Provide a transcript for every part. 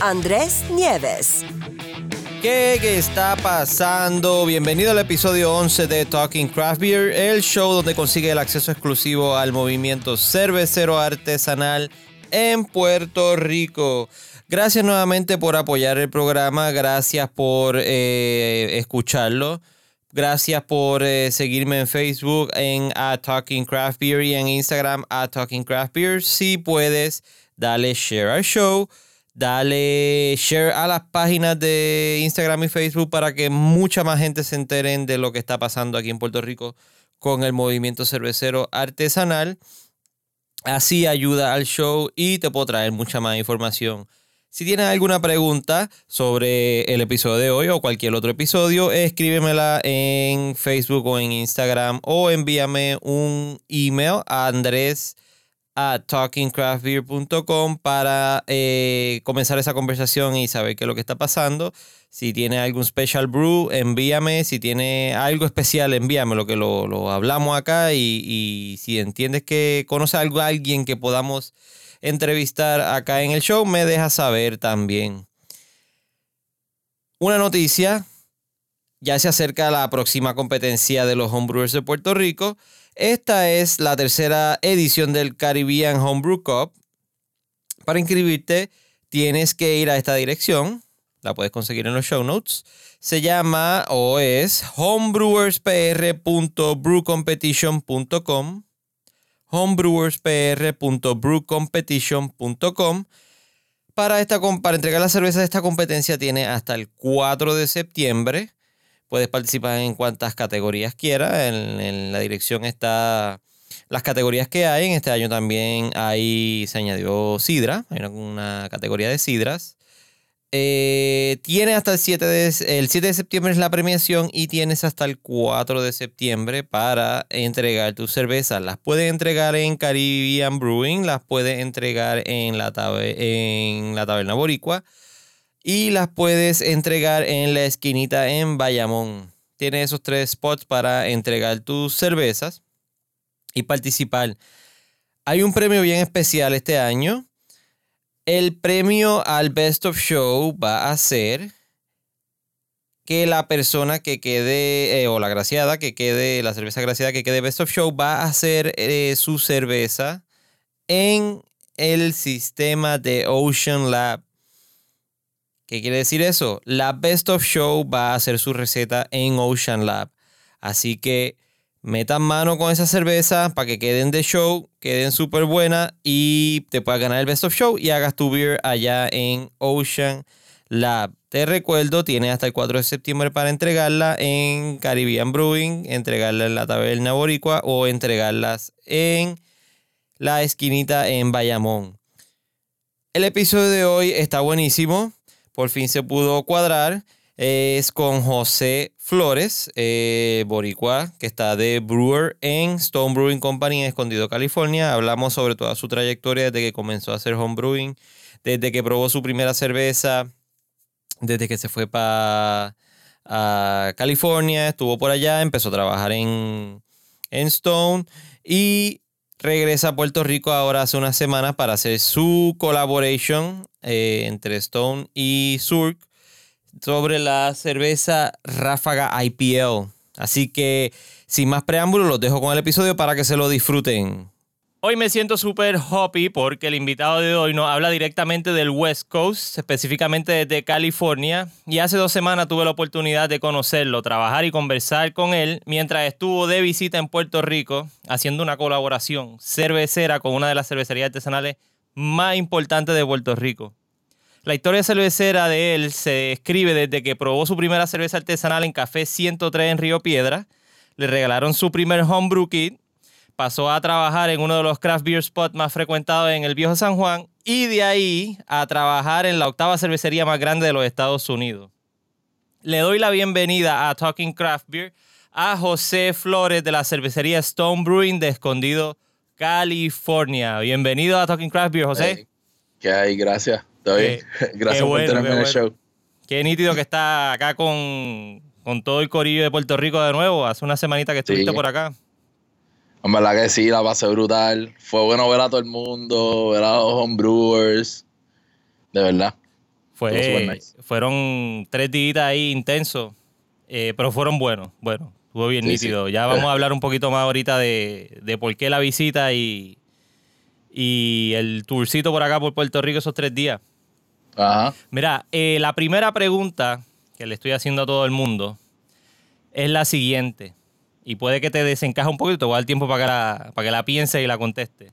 Andrés Nieves. ¿Qué, ¿Qué está pasando? Bienvenido al episodio 11 de Talking Craft Beer, el show donde consigue el acceso exclusivo al movimiento cervecero artesanal en Puerto Rico. Gracias nuevamente por apoyar el programa, gracias por eh, escucharlo. Gracias por eh, seguirme en Facebook en Talking Craft Beer y en Instagram at Talking Craft Beer. Si puedes, dale share al show Dale share a las páginas de Instagram y Facebook para que mucha más gente se enteren de lo que está pasando aquí en Puerto Rico con el movimiento cervecero artesanal. Así ayuda al show y te puedo traer mucha más información. Si tienes alguna pregunta sobre el episodio de hoy o cualquier otro episodio, escríbemela en Facebook o en Instagram o envíame un email a Andrés a talkingcraftbeer.com para eh, comenzar esa conversación y saber qué es lo que está pasando. Si tiene algún special brew, envíame. Si tiene algo especial, envíame lo que lo, hablamos acá. Y, si entiendes que conoce algo a alguien que podamos entrevistar acá en el show, me deja saber también. Una noticia. Ya se acerca la próxima competencia de los homebrewers de Puerto Rico. Esta es la tercera edición del Caribbean Homebrew Cup. Para inscribirte tienes que ir a esta dirección. La puedes conseguir en los show notes. Se llama o es homebrewerspr.brewcompetition.com homebrewerspr.brewcompetition.com para, esta, para entregar la cerveza de esta competencia tiene hasta el 4 de septiembre. Puedes participar en cuantas categorías quieras. En, la dirección está las categorías que hay. En este año también hay, se añadió sidra. Hay una, categoría de sidras. Eh, tiene hasta el 7, de, el 7 de septiembre es la premiación y tienes hasta el 4 de septiembre para entregar tus cervezas. Las puedes entregar en Caribbean Brewing, las puedes entregar en la, en la Taberna Boricua y las puedes entregar en la esquinita en Bayamón. Tiene esos tres spots para entregar tus cervezas y participar. Hay un premio bien especial este año. El premio al Best of Show va a ser que la persona que quede, eh, o la graciada que quede, la cerveza graciada que quede Best of Show, va a hacer eh, su cerveza en el sistema de Ocean Lab. ¿Qué quiere decir eso? La Best of Show va a hacer su receta en Ocean Lab. Así que metan mano con esa cerveza para que queden de show, queden súper buenas y te puedas ganar el Best of Show y hagas tu beer allá en Ocean Lab. Te recuerdo, tienes hasta el 4 de septiembre para entregarla en Caribbean Brewing, entregarla en la taberna boricua o entregarlas en la esquinita en Bayamón. El episodio de hoy está buenísimo por fin se pudo cuadrar. Es con José Flores, eh, boricua, que está de brewer en Stone Brewing Company en Escondido, California. Hablamos sobre toda su trayectoria desde que comenzó a hacer homebrewing, desde que probó su primera cerveza, desde que se fue para California, estuvo por allá, empezó a trabajar en, en Stone y regresa a Puerto Rico ahora hace unas semanas para hacer su collaboration eh, entre Stone y Surk sobre la cerveza Ráfaga IPL. Así que sin más preámbulos, los dejo con el episodio para que se lo disfruten. Hoy me siento súper happy porque el invitado de hoy nos habla directamente del West Coast, específicamente desde California. Y hace dos semanas tuve la oportunidad de conocerlo, trabajar y conversar con él mientras estuvo de visita en Puerto Rico haciendo una colaboración cervecera con una de las cervecerías artesanales más importantes de Puerto Rico. La historia cervecera de él se escribe desde que probó su primera cerveza artesanal en Café 103 en Río Piedra. Le regalaron su primer homebrew kit pasó a trabajar en uno de los craft beer spots más frecuentados en el viejo San Juan y de ahí a trabajar en la octava cervecería más grande de los Estados Unidos. Le doy la bienvenida a Talking Craft Beer a José Flores de la cervecería Stone Brewing de Escondido, California. Bienvenido a Talking Craft Beer, José. ¿Qué hay? Gracias. Estoy Gracias por tenerme en el show. Qué nítido que está acá con, con, todo el corillo de Puerto Rico de nuevo. Hace una semanita que estuviste por acá. En verdad que sí, la pasé brutal. Fue bueno ver a todo el mundo, ver a los homebrewers. De verdad. Fue, Fueron tres días ahí intensos, eh, pero fueron buenos. Bueno, estuvo bien nítido. Ya vamos a hablar un poquito más ahorita de, de por qué la visita y, y el tourcito por acá por Puerto Rico esos tres días. Ajá. Mira, eh, la primera pregunta que le estoy haciendo a todo el mundo es la siguiente. Y puede que te desencaje un poquito, te voy a dar tiempo para que la, para que la piense y la conteste.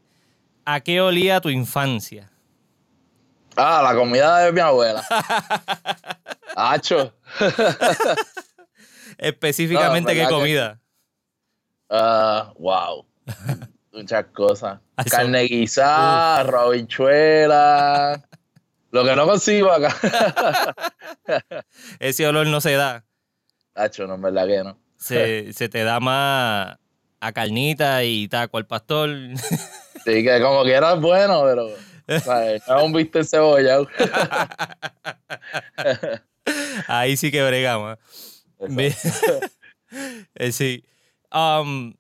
¿A qué olía tu infancia? Ah, la comida de mi abuela. Hacho. Específicamente, ¿qué comida? Ah, wow. Muchas cosas. Carne guisada, robichuela. Lo que no consigo acá. Ese olor no se da. Hacho, no, es verdad que no. Se, se te da más a carnita y taco al pastor. Sí, que como que era bueno, pero. No un viste cebolla. Ahí sí que bregamos. Eh, sí. Um,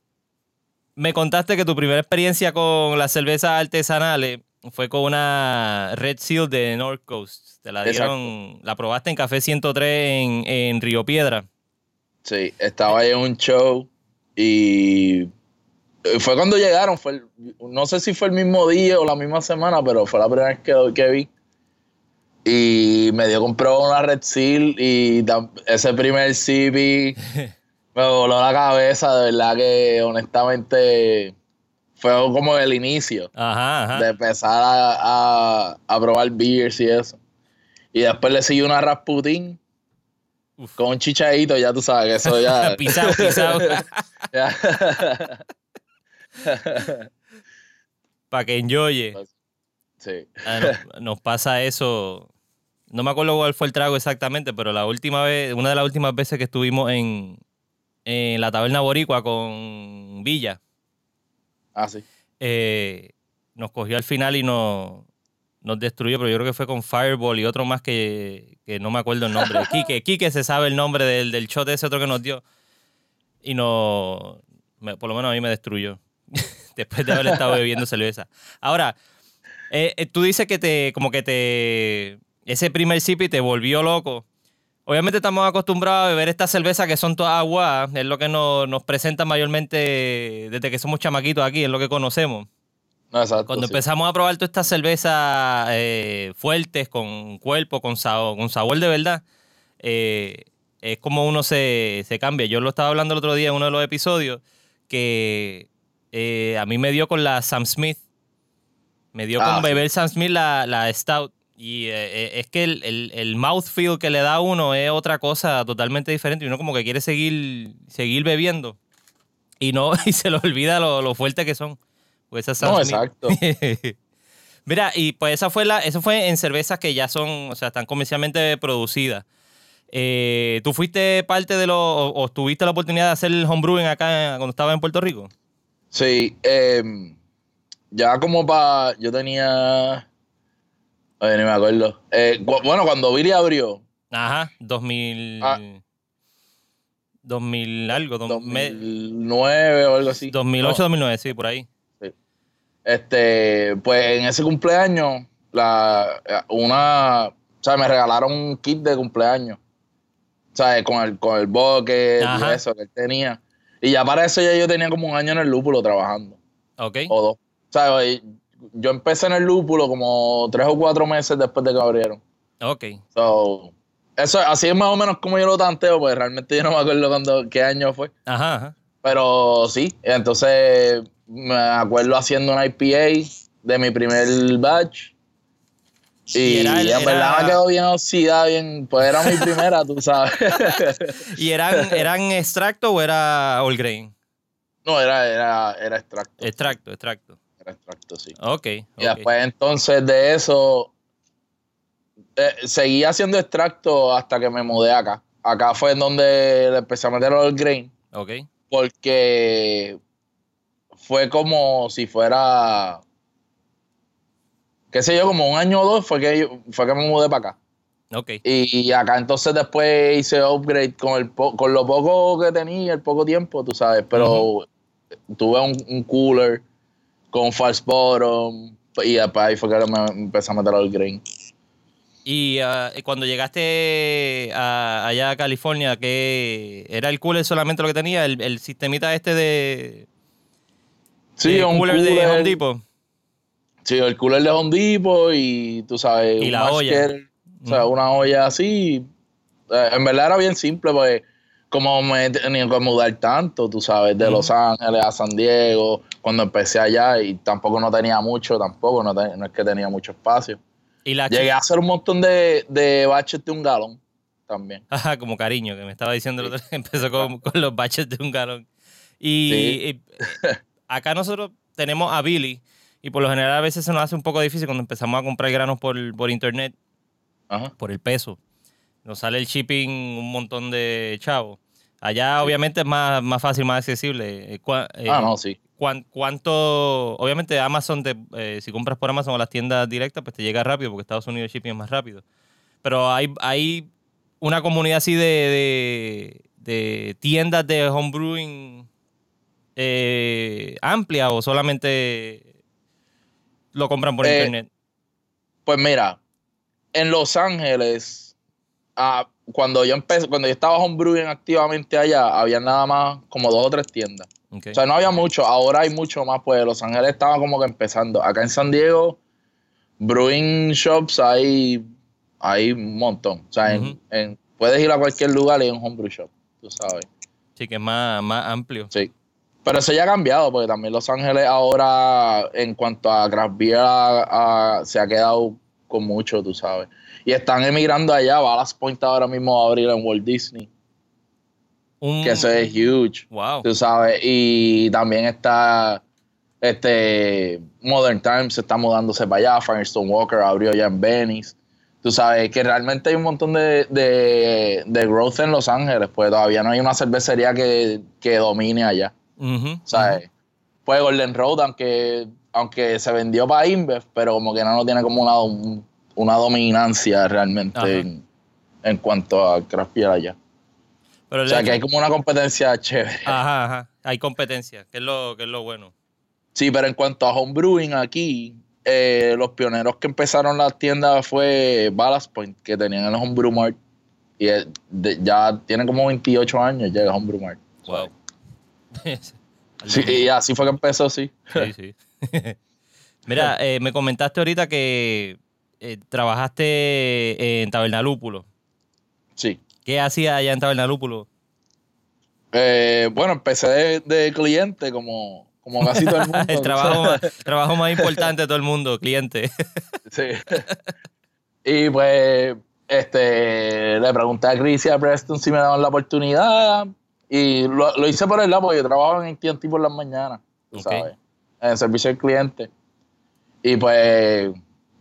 me contaste que tu primera experiencia con las cervezas artesanales fue con una Red Seal de North Coast. Te la dieron, la probaste en Café 103 en, en Río Piedra. Sí, estaba ahí en un show y fue cuando llegaron, fue no sé si fue el mismo día o la misma semana, pero fue la primera vez que, que vi. Y me dio compró una Red Seal y ese primer CB me voló la cabeza, de verdad que honestamente fue como el inicio de empezar a, probar beers y eso. Y después le siguió una Rasputin con un chichadito, ya tú sabes que eso ya. pisado, pisado. Para que enjoye. Sí. Ah, nos pasa eso. No me acuerdo cuál fue el trago exactamente, pero la última vez, una de las últimas veces que estuvimos en, en la taberna boricua con Villa. Ah, sí. Eh, nos cogió al final y nos, nos destruyó, pero yo creo que fue con Fireball y otro más que, no me acuerdo el nombre. Quique, Quique se sabe el nombre del, del shot ese otro que nos dio. Y no, por lo menos a mí me destruyó. Después de haber estado bebiendo cerveza. Ahora, eh, eh, tú dices que te, como que te, ese primer sip te volvió loco. Obviamente estamos acostumbrados a beber estas cervezas que son todas agua, es lo que nos, nos presenta mayormente desde que somos chamaquitos aquí, es lo que conocemos. Cuando empezamos a probar todas estas cervezas eh, fuertes, con cuerpo, con sabor, con sabor de verdad, eh, es como uno se, cambia. Yo lo estaba hablando el otro día en uno de los episodios, que eh, a mí me dio con la Sam Smith. Me dio con ah, beber Sam Smith la, la Stout. Y eh, eh, es que el, el, mouthfeel que le da a uno es otra cosa totalmente diferente. Y uno como que quiere seguir, seguir bebiendo. Y no, y se le olvida lo, fuerte que son. Pues no, exacto. Mira, y pues esa fue la, eso fue en cervezas que ya son, o sea, están comercialmente producidas. Eh, ¿Tú fuiste parte de lo, o, tuviste la oportunidad de hacer el homebrewing acá cuando estaba en Puerto Rico? Sí, em, ya como para, yo tenía Oye, ni me acuerdo. Eh, bueno, cuando Billy abrió. Ajá, 2000. 2000 ah. algo. 2009 o algo así. 2008, 2009, sí, por ahí. Este, pues en ese cumpleaños, la, una. O sea, me regalaron un kit de cumpleaños. O sea, con el, con el boque y eso que él tenía. Y ya para eso ya yo tenía como un año en el lúpulo trabajando. Ok. O dos. O sea, yo empecé en el lúpulo como tres o cuatro meses después de que abrieron. Ok. So, eso, así es más o menos como yo lo tanteo, pues realmente yo no me acuerdo cuando, qué año fue. Ajá, ajá. Pero sí, entonces me acuerdo haciendo una IPA de mi primer batch. Y, en verdad me quedó bien oxidada, bien, pues era mi primera, tú sabes. ¿Y eran, eran extracto o era all grain? No, era, era, era extracto. Extracto, extracto. Era extracto, sí. Ok. Y después entonces de eso, eh, seguí haciendo extracto hasta que me mudé acá. Acá fue en donde le empecé a meter el grain, Ok. porque fue como si fuera, qué sé yo, como un año o dos fue que, yo- fue que me mudé para acá. Ok. Y acá entonces después hice upgrade con, el po- con lo poco que tenía, el poco tiempo, tú sabes, pero tuve un, un cooler con false bottom y después ahí fue que me empecé a meter al grain. Y ah, cuando llegaste a- allá a California, ¿qué era el cooler solamente lo que tenía? ¿El, el sistemita este de, Sí, de un cooler, cooler, de Home Depot? Sí, el cooler de Home Depot y tú sabes, Y un la olla. o sea, una olla así. Eh, En verdad era bien simple, pues como me tenía que mudar tanto, tú sabes, de. Los Ángeles a San Diego, cuando empecé allá y tampoco no tenía mucho, tampoco, no, es que tenía mucho espacio. Y la Llegué a hacer un montón de, de baches de un galón también. Ajá, como cariño, que me estaba diciendo el otro día, empezó con, con los baches de un galón. Y, Sí. y, acá nosotros tenemos a Billy, y por lo general a veces se nos hace un poco difícil cuando empezamos a comprar granos por, por internet, Ajá. por el peso. Nos sale el shipping un montón de chavos. Allá obviamente es más, más fácil, más accesible. Eh, eh, Ah, no, sí. cuán- ¿Cuánto? Obviamente Amazon, te, eh, si compras por Amazon o las tiendas directas, pues te llega rápido porque Estados Unidos el shipping es más rápido. Pero hay, hay una comunidad así de, de, de tiendas de homebrewing eh, amplia o solamente lo compran por Eh, internet. Pues mira, en Los Ángeles, ah, cuando yo empecé, cuando yo estaba homebrewing activamente allá, había nada más como dos o tres tiendas. O sea, no había mucho, ahora hay mucho más, pues Los Ángeles estaba como que empezando. Acá en San Diego, brewing shops hay, hay un montón. O sea, en- en- puedes ir a cualquier lugar y hay un homebrew shop, tú sabes. Sí, que es más, más amplio. Sí. Pero eso ya ha cambiado, porque también Los Ángeles ahora, en cuanto a craft beer, a- a- se ha quedado con mucho, tú sabes. Y están emigrando allá. Ballast Point ahora mismo va a abrir en Walt Disney, que eso es huge, Wow. tú sabes. Y también está este Modern Times, se está mudándose para allá. Firestone Walker abrió ya en Venice. Tú sabes que realmente hay un montón de, de, de growth en Los Ángeles, pues todavía no hay una cervecería que, que domine allá. Ujú, ¿sabes? Pues Golden Road, aunque, aunque se vendió para Inbev, pero como que no, no tiene como una, un- una dominancia realmente en, en cuanto a craft beer allá. Pero O sea, que hay como una competencia chévere. Ajá, ajá. Hay competencia, que es lo, que es lo bueno. Sí, pero en cuanto a homebrewing aquí, eh, los pioneros que empezaron las tiendas fue Ballast Point, que tenían el Homebrew Mart. Y eh, de- ya tiene como 28 años ya el Homebrew Mart. Wow. Sí, y así fue que empezó, sí. Sí, sí. Mira, eh, me comentaste ahorita que eh, trabajaste en Tabernalúpulo. Sí. ¿Qué hacías allá en Tabernalúpulo? Eh, bueno, empecé de, de cliente como, como casi todo el mundo. el trabajo, más- trabajo más importante de todo el mundo, cliente. Sí. y pues, este, le pregunté a Chris y a Preston si me daban la oportunidad. Y lo, lo hice por el lado, porque yo trabajo en AT&T por las mañanas, tú sabes, en el servicio al cliente. Y pues,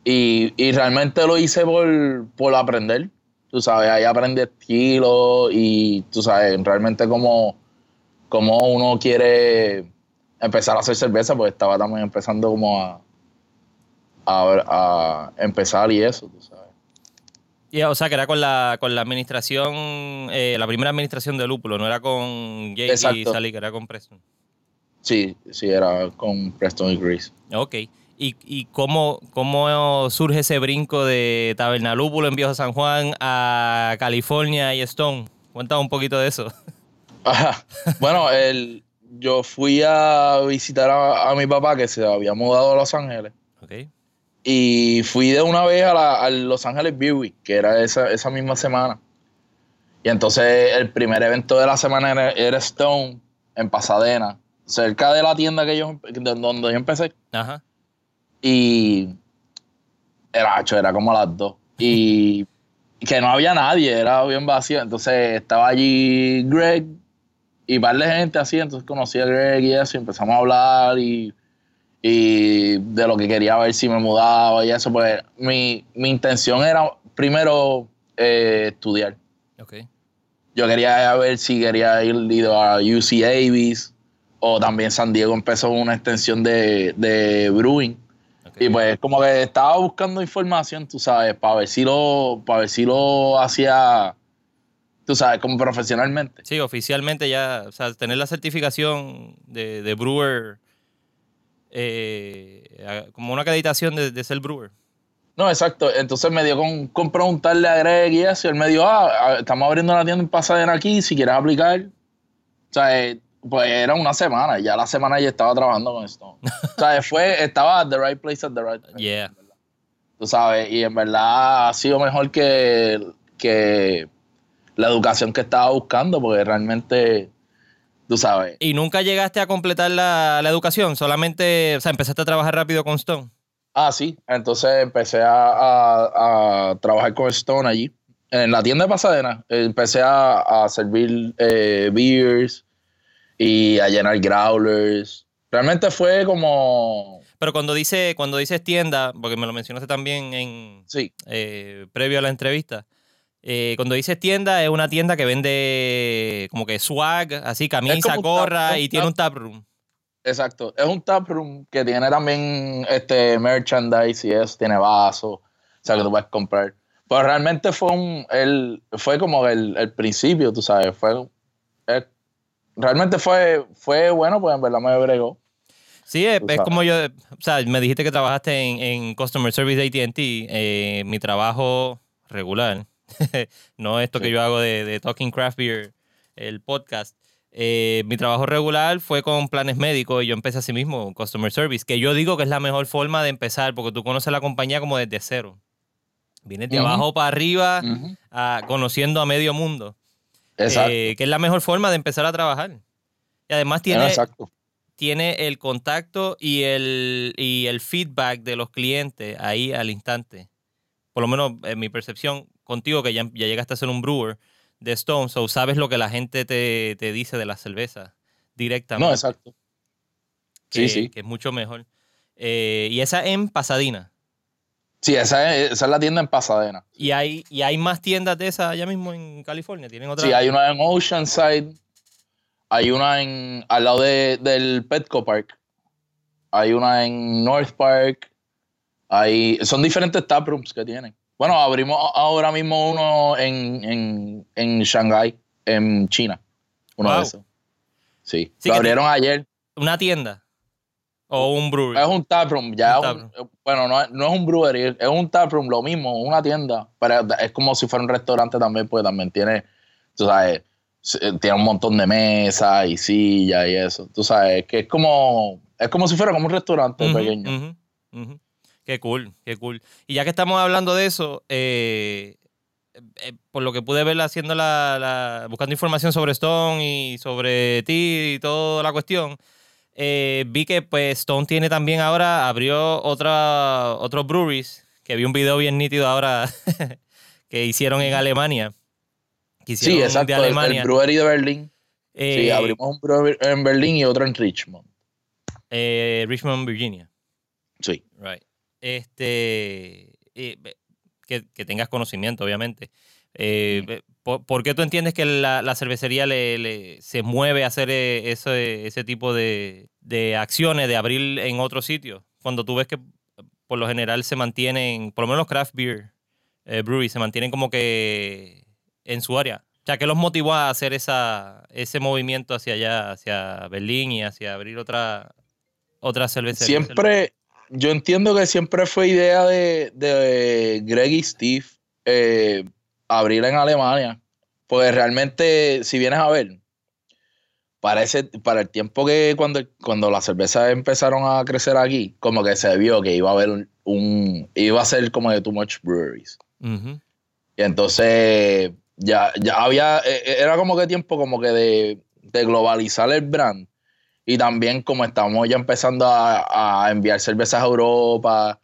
y, y realmente lo hice por, por aprender, tú sabes, ahí aprendí estilo y tú sabes, realmente como, como uno quiere empezar a hacer cerveza, pues estaba también empezando como a, a, a empezar y eso, tú sabes. Y, o sea, que era con la, con la administración, eh, la primera administración de Lúpulo, no era con Jake y Exacto. Sally, que era con Preston. Sí, sí, era con Preston y Chris. Ok. ¿Y, y cómo, cómo surge ese brinco de Tabernalúpulo en Viejo San Juan a California y Stone? Cuéntame un poquito de eso. Ajá. Bueno, el, yo fui a visitar a, a mi papá que se había mudado a Los Ángeles. Ok. Y fui de una vez a, la, a Los Ángeles Week, que era esa, esa misma semana. Y entonces el primer evento de la semana era, era Stone, en Pasadena, cerca de la tienda que yo, de donde yo empecé. Ajá. Y era, acho, era como a las dos. Y que no había nadie, era bien vacío. Entonces estaba allí Greg y par de gente así, entonces conocí a Greg y eso, y empezamos a hablar y, y de lo que quería ver si me mudaba y eso, pues mi, mi intención era primero eh, estudiar. Ok. Yo quería ver si quería ir ido a UC Davis o también San Diego empezó una extensión de, de Brewing. ok. Y pues como que estaba buscando información, tú sabes, para ver si lo, para ver si lo hacía, tú sabes, como profesionalmente. Sí, oficialmente ya, o sea, tener la certificación de, de brewer, eh, como una acreditación de, de ser brewer. No, exacto. Entonces me dio con, con preguntarle a Greg y eso. Y él me dijo, ah, ah, estamos abriendo una tienda en Pasadena aquí, si quieres aplicar. O sea, eh, pues era una semana. Ya la semana ya estaba trabajando con esto. o sea, fue, estaba at the right place at the right time. Yeah. Tú sabes, y en verdad ha sido mejor que, que la educación que estaba buscando, porque realmente, tú sabes. ¿Y nunca llegaste a completar la, la educación? Solamente, o sea, empezaste a trabajar rápido con Stone. Ah, sí. Entonces empecé a, a- a trabajar con Stone allí. En la tienda de Pasadena. Empecé a, a servir eh, beers y a llenar growlers. Realmente fue como. Pero cuando dice, cuando dices tienda, porque me lo mencionaste también en Sí, eh, previo a la entrevista. Eh, cuando dices tienda, es una tienda que vende como que swag, así camisa, gorra tap- y tiene un tap room. exacto. Es un tap room que tiene también este merchandise y eso. Tiene vasos. O sea, que tú puedes comprar. Pero realmente fue un. El, fue como el, el principio, tú sabes. Fue. el- realmente fue, fue bueno, pues en verdad me bregó. Sí, es, es como yo, o sea, me dijiste que trabajaste en, en Customer Service de ATT. eh, mi trabajo regular, no esto que yo hago de, de Talking Craft Beer, el podcast. eh, mi trabajo regular fue con planes médicos y yo empecé así mismo, Customer Service, que yo digo que es la mejor forma de empezar porque tú conoces la compañía como desde cero. Vienes de abajo para arriba, conociendo a medio mundo, Exacto. eh, que es la mejor forma de empezar a trabajar. Y además tiene, Exacto. tiene el contacto y el, y el feedback de los clientes ahí al instante. Por lo menos en mi percepción, contigo que ya, ya llegaste a ser un brewer de Stone, so sabes lo que la gente te, te dice de la cerveza directamente. No, exacto. que, Sí, sí. Que es mucho mejor. Eh, y esa en Pasadena. Sí, esa es, esa es la tienda en Pasadena. Y hay, y hay más tiendas de esas allá mismo en California. Tienen otra. Sí, hay una en Oceanside. Hay una en al lado de- del Petco Park. Hay una en North Park. Hay, son diferentes taprooms que tienen. Bueno, abrimos ahora mismo uno en, en, en Shanghai, en China. Uno Wow. de esos. Sí. Sí, Lo abrieron ayer. Una tienda. O un brewery. Es un taproom, ya Un un- bueno, no es, no es un brewery, es un taproom, lo mismo, una tienda, pero es como si fuera un restaurante también, pues también tiene, tú sabes, se- tiene un montón de mesas y sillas y eso, tú sabes, que es como, es como si fuera como un restaurante pequeño. ujú, ujú. Qué cool, qué cool. Y ya que estamos hablando de eso, eh, eh, por lo que pude ver haciendo la, la- buscando información sobre Stone y sobre ti y toda la cuestión, eh, vi que pues Stone tiene también ahora, abrió otra, otros breweries, que vi un video bien nítido ahora que hicieron en Alemania. Que Sí, exacto, de el, el Alemania. brewery de Berlín. sí, abrimos un brewery en Berlín y otro en Richmond. Richmond, Virginia. Sí. Right. Este, eh, que, que tengas conocimiento, obviamente. Eh, ¿por, por qué tú entiendes que la, la cervecería le, le- se mueve a hacer eh, ese, ese tipo de, de acciones, de abrir en otro sitio? Cuando tú ves que por lo general se mantienen, por lo menos los craft beer eh, breweries, se mantienen como que en su área. O sea, ¿qué los motivó a hacer esa, ese movimiento hacia allá, hacia Berlín y hacia abrir otra, otra cervecería? Siempre, yo entiendo que siempre fue idea de, de Greg y Steve eh, abrir en Alemania. Porque realmente, si vienes a ver, para, ese- para el tiempo que cuando, cuando las cervezas empezaron a crecer aquí, como que se vio que iba a haber un, un- iba a ser como de too much breweries. Y entonces ya, ya había, eh, era como que tiempo como que de, de globalizar el brand. Y también como estamos ya empezando a, a enviar cervezas a Europa,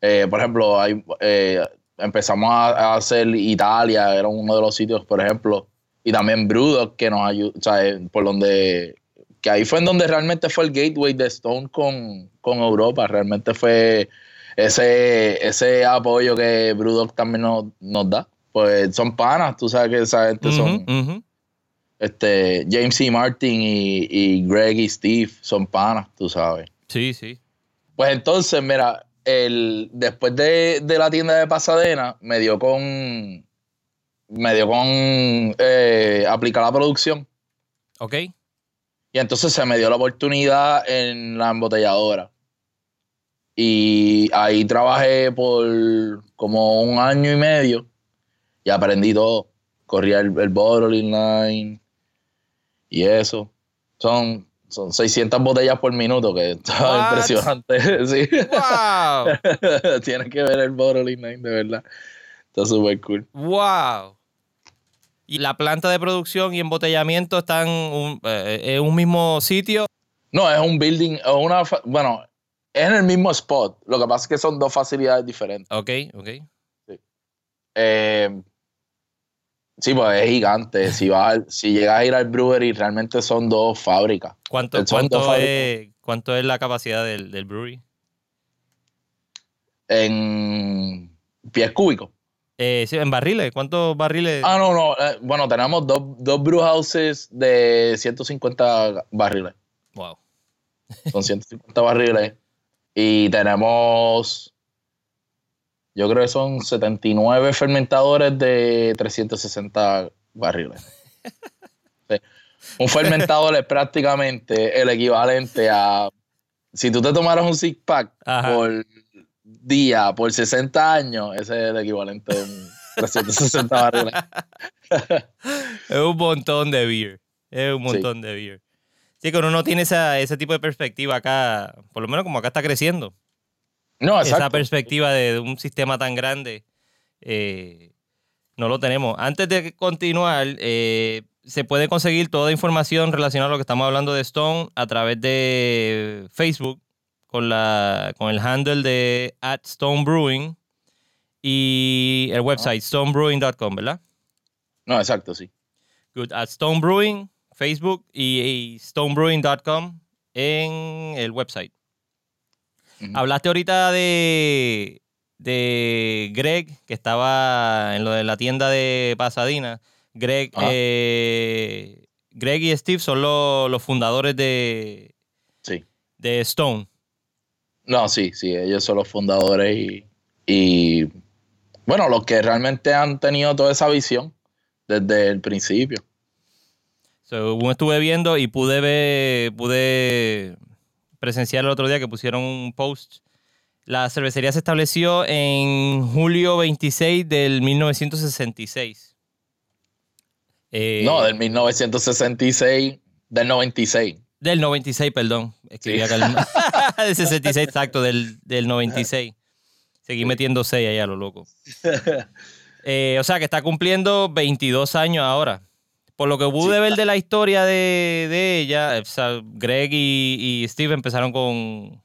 eh, por ejemplo, hay, eh, empezamos a, a hacer Italia, era uno de los sitios, por ejemplo, y también Brewdog que nos ayudó, o sea, eh, por donde, que ahí fue en donde realmente fue el gateway de Stone con, con Europa, realmente fue ese, ese apoyo que Brewdog también nos, nos da. Pues son panas, tú sabes que esa gente son Ujú, ujú. Este, James C. Martin y, y Greg y Steve son panas, tú sabes. Sí, sí. Pues entonces, mira, el, después de, de la tienda de Pasadena, me dio con. Me dio con eh, aplicar la producción. Ok. Y entonces se me dio la oportunidad en la embotelladora. Y ahí trabajé por como un año y medio y aprendí todo. Corría el, el bottling line y eso. Son, son 600 botellas por minuto, que está impresionante. Sí. ¡Wow! Tienes que ver el bottling line, de verdad. Está súper cool. ¡Wow! Y la planta de producción y embotellamiento están un- eh, en un mismo sitio. No, es un building, es una, bueno, es en el mismo spot. Lo que pasa es que son dos facilidades diferentes. Ok, ok. Eh, sí, pues es gigante. Si, vas si llegas a ir al brewery, realmente son dos fábricas. ¿Cuánto, Son dos cuánto, fábricas. es, cuánto es la capacidad del, del brewery? En pies cúbicos. Eh, sí, en barriles. ¿Cuántos barriles? Ah, no, no. eh, bueno, tenemos dos, dos brew houses de 150 barriles. Wow. Son 150 barriles. Y tenemos, yo creo que son 79 fermentadores de 360 barriles. Sí. Un fermentador es prácticamente el equivalente a, si tú te tomaras un six pack Ajá. por día, por 60 años, ese es el equivalente de un 360 barriles. Es un montón de beer. Es un Sí. montón de beer. Sí, que uno no tiene esa, ese tipo de perspectiva acá, por lo menos como acá está creciendo. No, Esa perspectiva de, de un sistema tan grande, eh, no lo tenemos. Antes de continuar, eh, se puede conseguir toda información relacionada a lo que estamos hablando de Stone a través de Facebook con, la, con el handle de at Stone Brewing y el website stonebrewing.com, ¿verdad? No, exacto, sí. Good. At Stone Brewing, Facebook y, y stonebrewing.com en el website. Hablaste ahorita de, de Greg, que estaba en lo de la tienda de Pasadena. Greg, Ajá. eh, Greg y Steve son lo- los fundadores de, Sí. de Stone. No, sí, sí, ellos son los fundadores y, y, bueno, los que realmente han tenido toda esa visión desde el principio. So, estuve viendo y pude ver, pude presenciar el otro día que pusieron un post. La cervecería se estableció en julio 26 del 1966. Eh, No, del 1966, del 96. Del 96, perdón. Escribí Sí. acá el- del 66, exacto, del, del 96. Seguí metiendo 6 ahí a lo loco. Eh, o sea, que está cumpliendo 22 años ahora. Por lo que pude Sí. ver de la historia de, de ella, o sea, Greg y, y Steve empezaron con,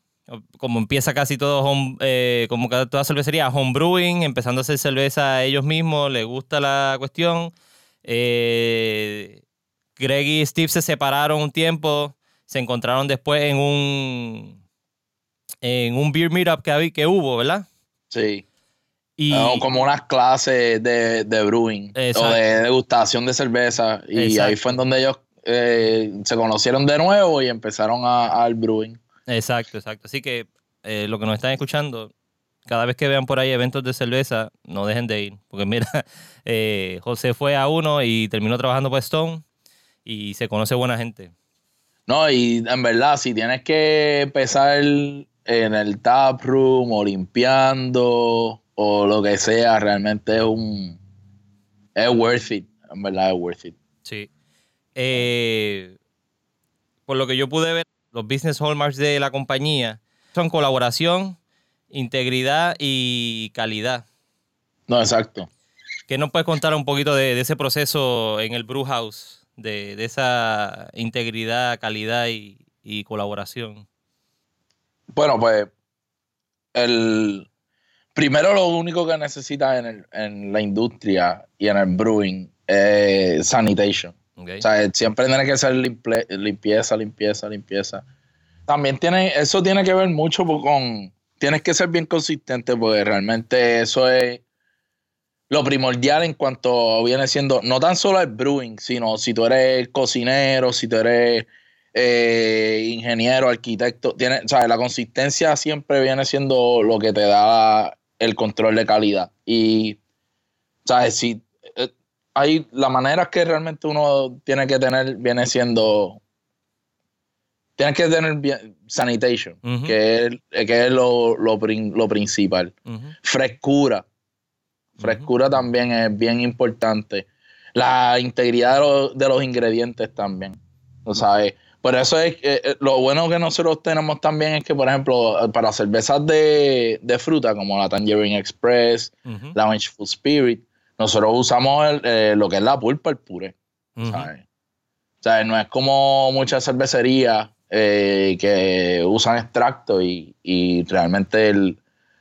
como empieza casi todo, home, eh, como toda cervecería, homebrewing, empezando a hacer cerveza ellos mismos, les gusta la cuestión. Eh, Greg y Steve se separaron un tiempo, se encontraron después en un, en un beer meetup que, que hubo, ¿verdad? Sí. Y, Ah, como unas clases de, de brewing Exacto. o de degustación de cerveza. Y ahí fue en donde ellos eh, se conocieron de nuevo y empezaron a- al brewing. Exacto, exacto. Así que eh, lo que nos están escuchando, cada vez que vean por ahí eventos de cerveza, no dejen de ir. Porque mira, eh, José fue a uno y terminó trabajando para Stone y se conoce buena gente. No, y en verdad, si tienes que empezar en el tap room o limpiando o lo que sea, realmente es un. Es worth it. En verdad es worth it. Sí. Eh, por lo que yo pude ver, los business hallmarks de la compañía son colaboración, integridad y calidad. No, exacto. ¿Qué nos puedes contar un poquito de, de ese proceso en el Brew House? De, de esa integridad, calidad y, y colaboración. Bueno, pues. El. Primero, lo único que necesitas en, el- en la industria y en el brewing eh, sanitation. Ok. O sea, siempre tiene que ser limpieza, limpieza, limpieza. También tiene, eso tiene que ver mucho con, tienes que ser bien consistente porque realmente eso es lo primordial en cuanto viene siendo, no tan solo el brewing, sino si tú eres cocinero, si tú eres eh, ingeniero, arquitecto, tiene, o sea, la consistencia siempre viene siendo lo que te da el control de calidad. Y, ¿sabes? Si eh, hay la manera que realmente uno tiene que tener viene siendo tienes que tener bien- sanitation que es, que es lo, lo, lo principal frescura frescura también es bien importante la integridad de, los- de los ingredientes también ¿no sabes? Por eso es que eh, lo bueno que nosotros tenemos también es que por ejemplo para cervezas de, de fruta como la Tangerine Express la Orange Full Spirit, nosotros usamos el, eh, lo que es la pulpa, el puré. ¿sabes? O sea, no es como muchas cervecerías eh, que usan extracto y, y realmente el-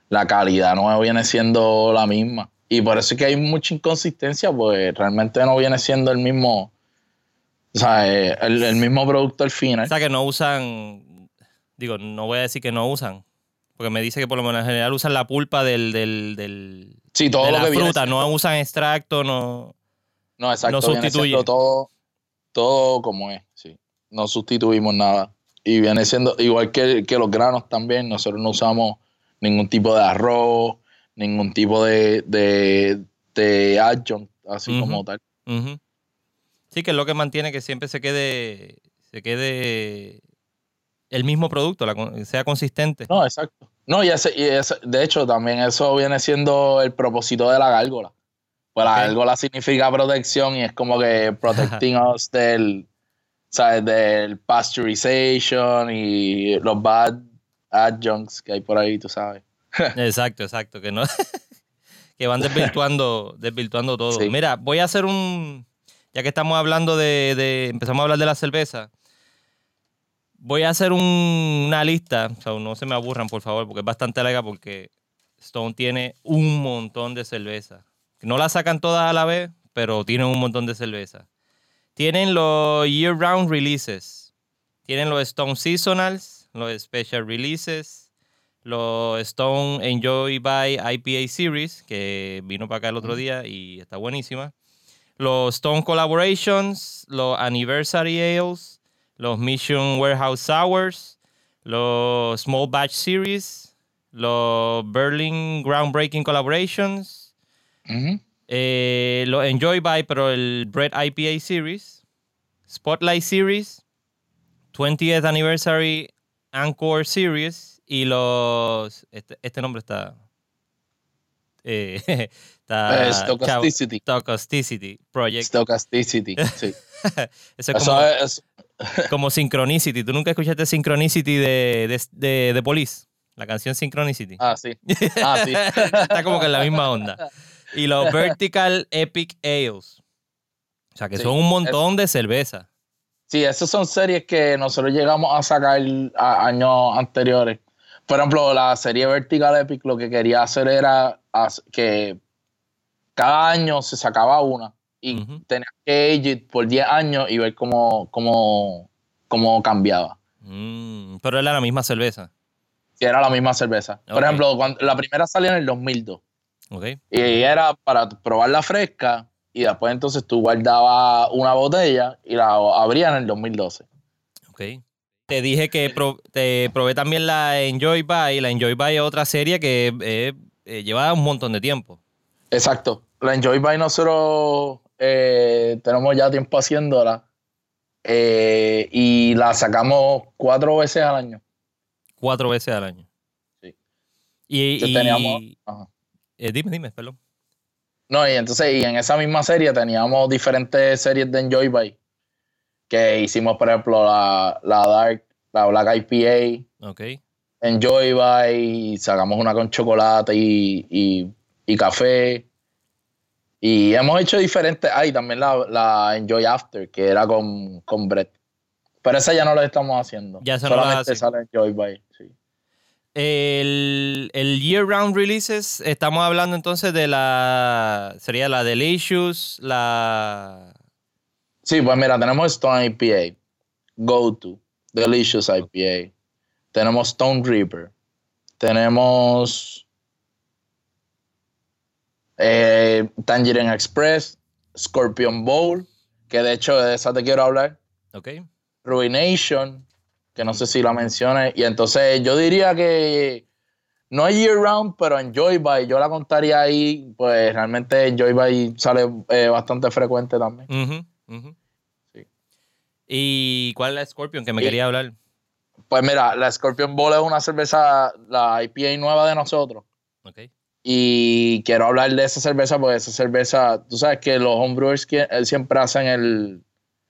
la calidad no viene siendo la misma. Y por eso es que hay mucha inconsistencia, pues realmente no viene siendo el mismo, o sea, eh, el, el mismo producto al O final. sea que no usan, digo, no voy a decir que no usan, porque me dice que por lo menos en general usan la pulpa del, del, del- Sí, todo de lo la que viene fruta, siendo- no usan extracto, no. No, exacto. No viene sustituye. siendo todo, todo como es, sí. No sustituimos nada. Y viene siendo igual que, que los granos también. Nosotros no usamos ningún tipo de arroz, ningún tipo de, de, de adjunct, así como tal. Ujú. Sí, que es lo que mantiene que siempre se quede, se quede el mismo producto, la sea consistente. No, exacto. No, y, ese, y ese- de hecho también eso viene siendo el propósito de la gárgola. Pues la gárgola significa protección y es como que protecting us del, ¿sabes? del pasteurization y los bad adjuncts que hay por ahí, tú sabes. Exacto, exacto, que no que van desvirtuando, desvirtuando todo. Sí. Mira, voy a hacer un ya que estamos hablando de, de- empezamos a hablar de la cerveza. Voy a hacer un- una lista, o sea, no se me aburran, por favor, porque es bastante larga porque Stone tiene un montón de cerveza. No la sacan todas a la vez, pero tienen un montón de cerveza. Tienen los year round releases. Tienen los Stone Seasonals, los Special Releases, los Stone Enjoy by IPA Series, que vino para acá el otro día y está buenísima. Los Stone Collaborations, los Anniversary Ales, los Mission Warehouse Sours, los Small Batch Series, los Berlin Groundbreaking Collaborations, eh, los Enjoy by, pero el Bread IPA Series, Spotlight Series, 20th Anniversary Encore Series y los. Este, este nombre está. eh, está. Eh, Stochasticity. chavo. Stochasticity Project. Stochasticity, sí. Eso es como, Eso es, como Synchronicity. ¿Tú nunca escuchaste Synchronicity de, de, de, de Police? La canción Synchronicity. ah, sí. Ah, sí. Está como que en la misma onda. Y los Vertical Epic Ales. O sea, que Sí, son un montón de cerveza. Sí, esas son series que nosotros llegamos a sacar a años anteriores. Por ejemplo, la serie Vertical Epic lo que quería hacer era que cada año se sacaba una y Ujú. tenías que it por 10 años y ver cómo, cómo, cómo cambiaba. Mm, pero era la misma cerveza. Si era la misma cerveza. Por ejemplo, cuando, la primera salió en el 2002 ¿Ok? y era para probarla fresca y después entonces tú guardabas una botella y la abrías en el 2012. Ok. Te dije que pro- te probé también la Enjoy By. La Enjoy By es otra serie que eh, eh, lleva un montón de tiempo. Exacto. La Enjoy by nosotros eh, tenemos ya tiempo haciéndola eh, y la sacamos cuatro veces al año. Cuatro veces al año. Sí. Y, teníamos- ajá. eh, dime, dime, perdón. No, y entonces y en esa misma serie teníamos diferentes series de Enjoy by que hicimos, por ejemplo, la, la Dark, la Black IPA, Ok. Enjoy by, sacamos una con chocolate y, y- y café. Y hemos hecho diferentes. Hay también la, la Enjoy After, que era con, con Brett. Pero esa ya no la estamos haciendo. Ya no la Solamente hacen. sale Enjoy by. Sí. El, el year round releases, estamos hablando entonces de la. Sería la Delicious, la. Sí, pues mira, tenemos Stone IPA, Go To, Delicious IPA, tenemos Stone Reaper, tenemos eh, Tangerine Express, Scorpion Bowl, que de hecho de esa te quiero hablar, Ok. Ruination, que no sé si la mencioné, y entonces yo diría que no es year round, pero en Joy By yo la contaría ahí, pues realmente Joy By sale eh, bastante frecuente también. Ujú, ujú. Sí. ¿Y cuál es la Scorpion que me Y- quería hablar? Pues mira, la Scorpion Bowl es una cerveza, la IPA nueva de nosotros. Ok. Y quiero hablar de esa cerveza porque esa cerveza, tú sabes que los homebrewers que- eh, siempre hacen el,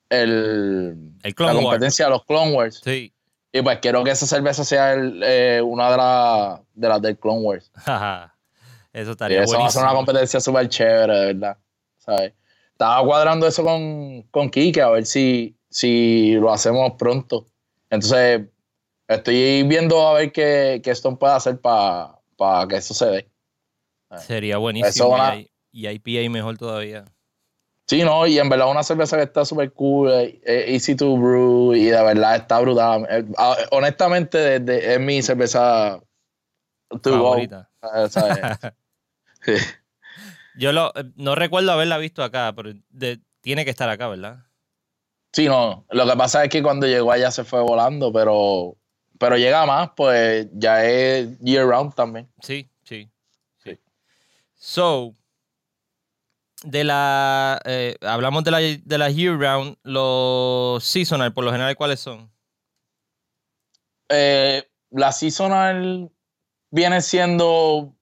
el, El Clone la competencia de los Clone Wars. Sí. Y pues quiero que esa cerveza sea el, eh, una de, la- de las del Clone Wars. Eso Y estaría eso va a ser una buenísimo. competencia súper chévere, de verdad. ¿sabes? Estaba cuadrando eso con, con Kike a ver si, si lo hacemos pronto. Entonces, estoy viendo a ver qué, qué Stone puede hacer para que eso se dé. Sería buenísimo. Va- Y, IPA mejor todavía. Sí, no, y en verdad una cerveza que está súper cool, eh, eh, easy to brew y de verdad está brutal. Eh, ah, honestamente, es mi cerveza to. Favorita. ¿sabes? Sí. Yo lo, no recuerdo haberla visto acá, pero de- tiene que estar acá, ¿verdad? Sí, no. Lo que pasa es que cuando llegó allá se fue volando, pero, pero llega más, pues ya es year round también. Sí. So, de la. eh, hablamos de la, de la year round. Los seasonal, por lo general, ¿cuáles son? Eh, la seasonal viene siendo.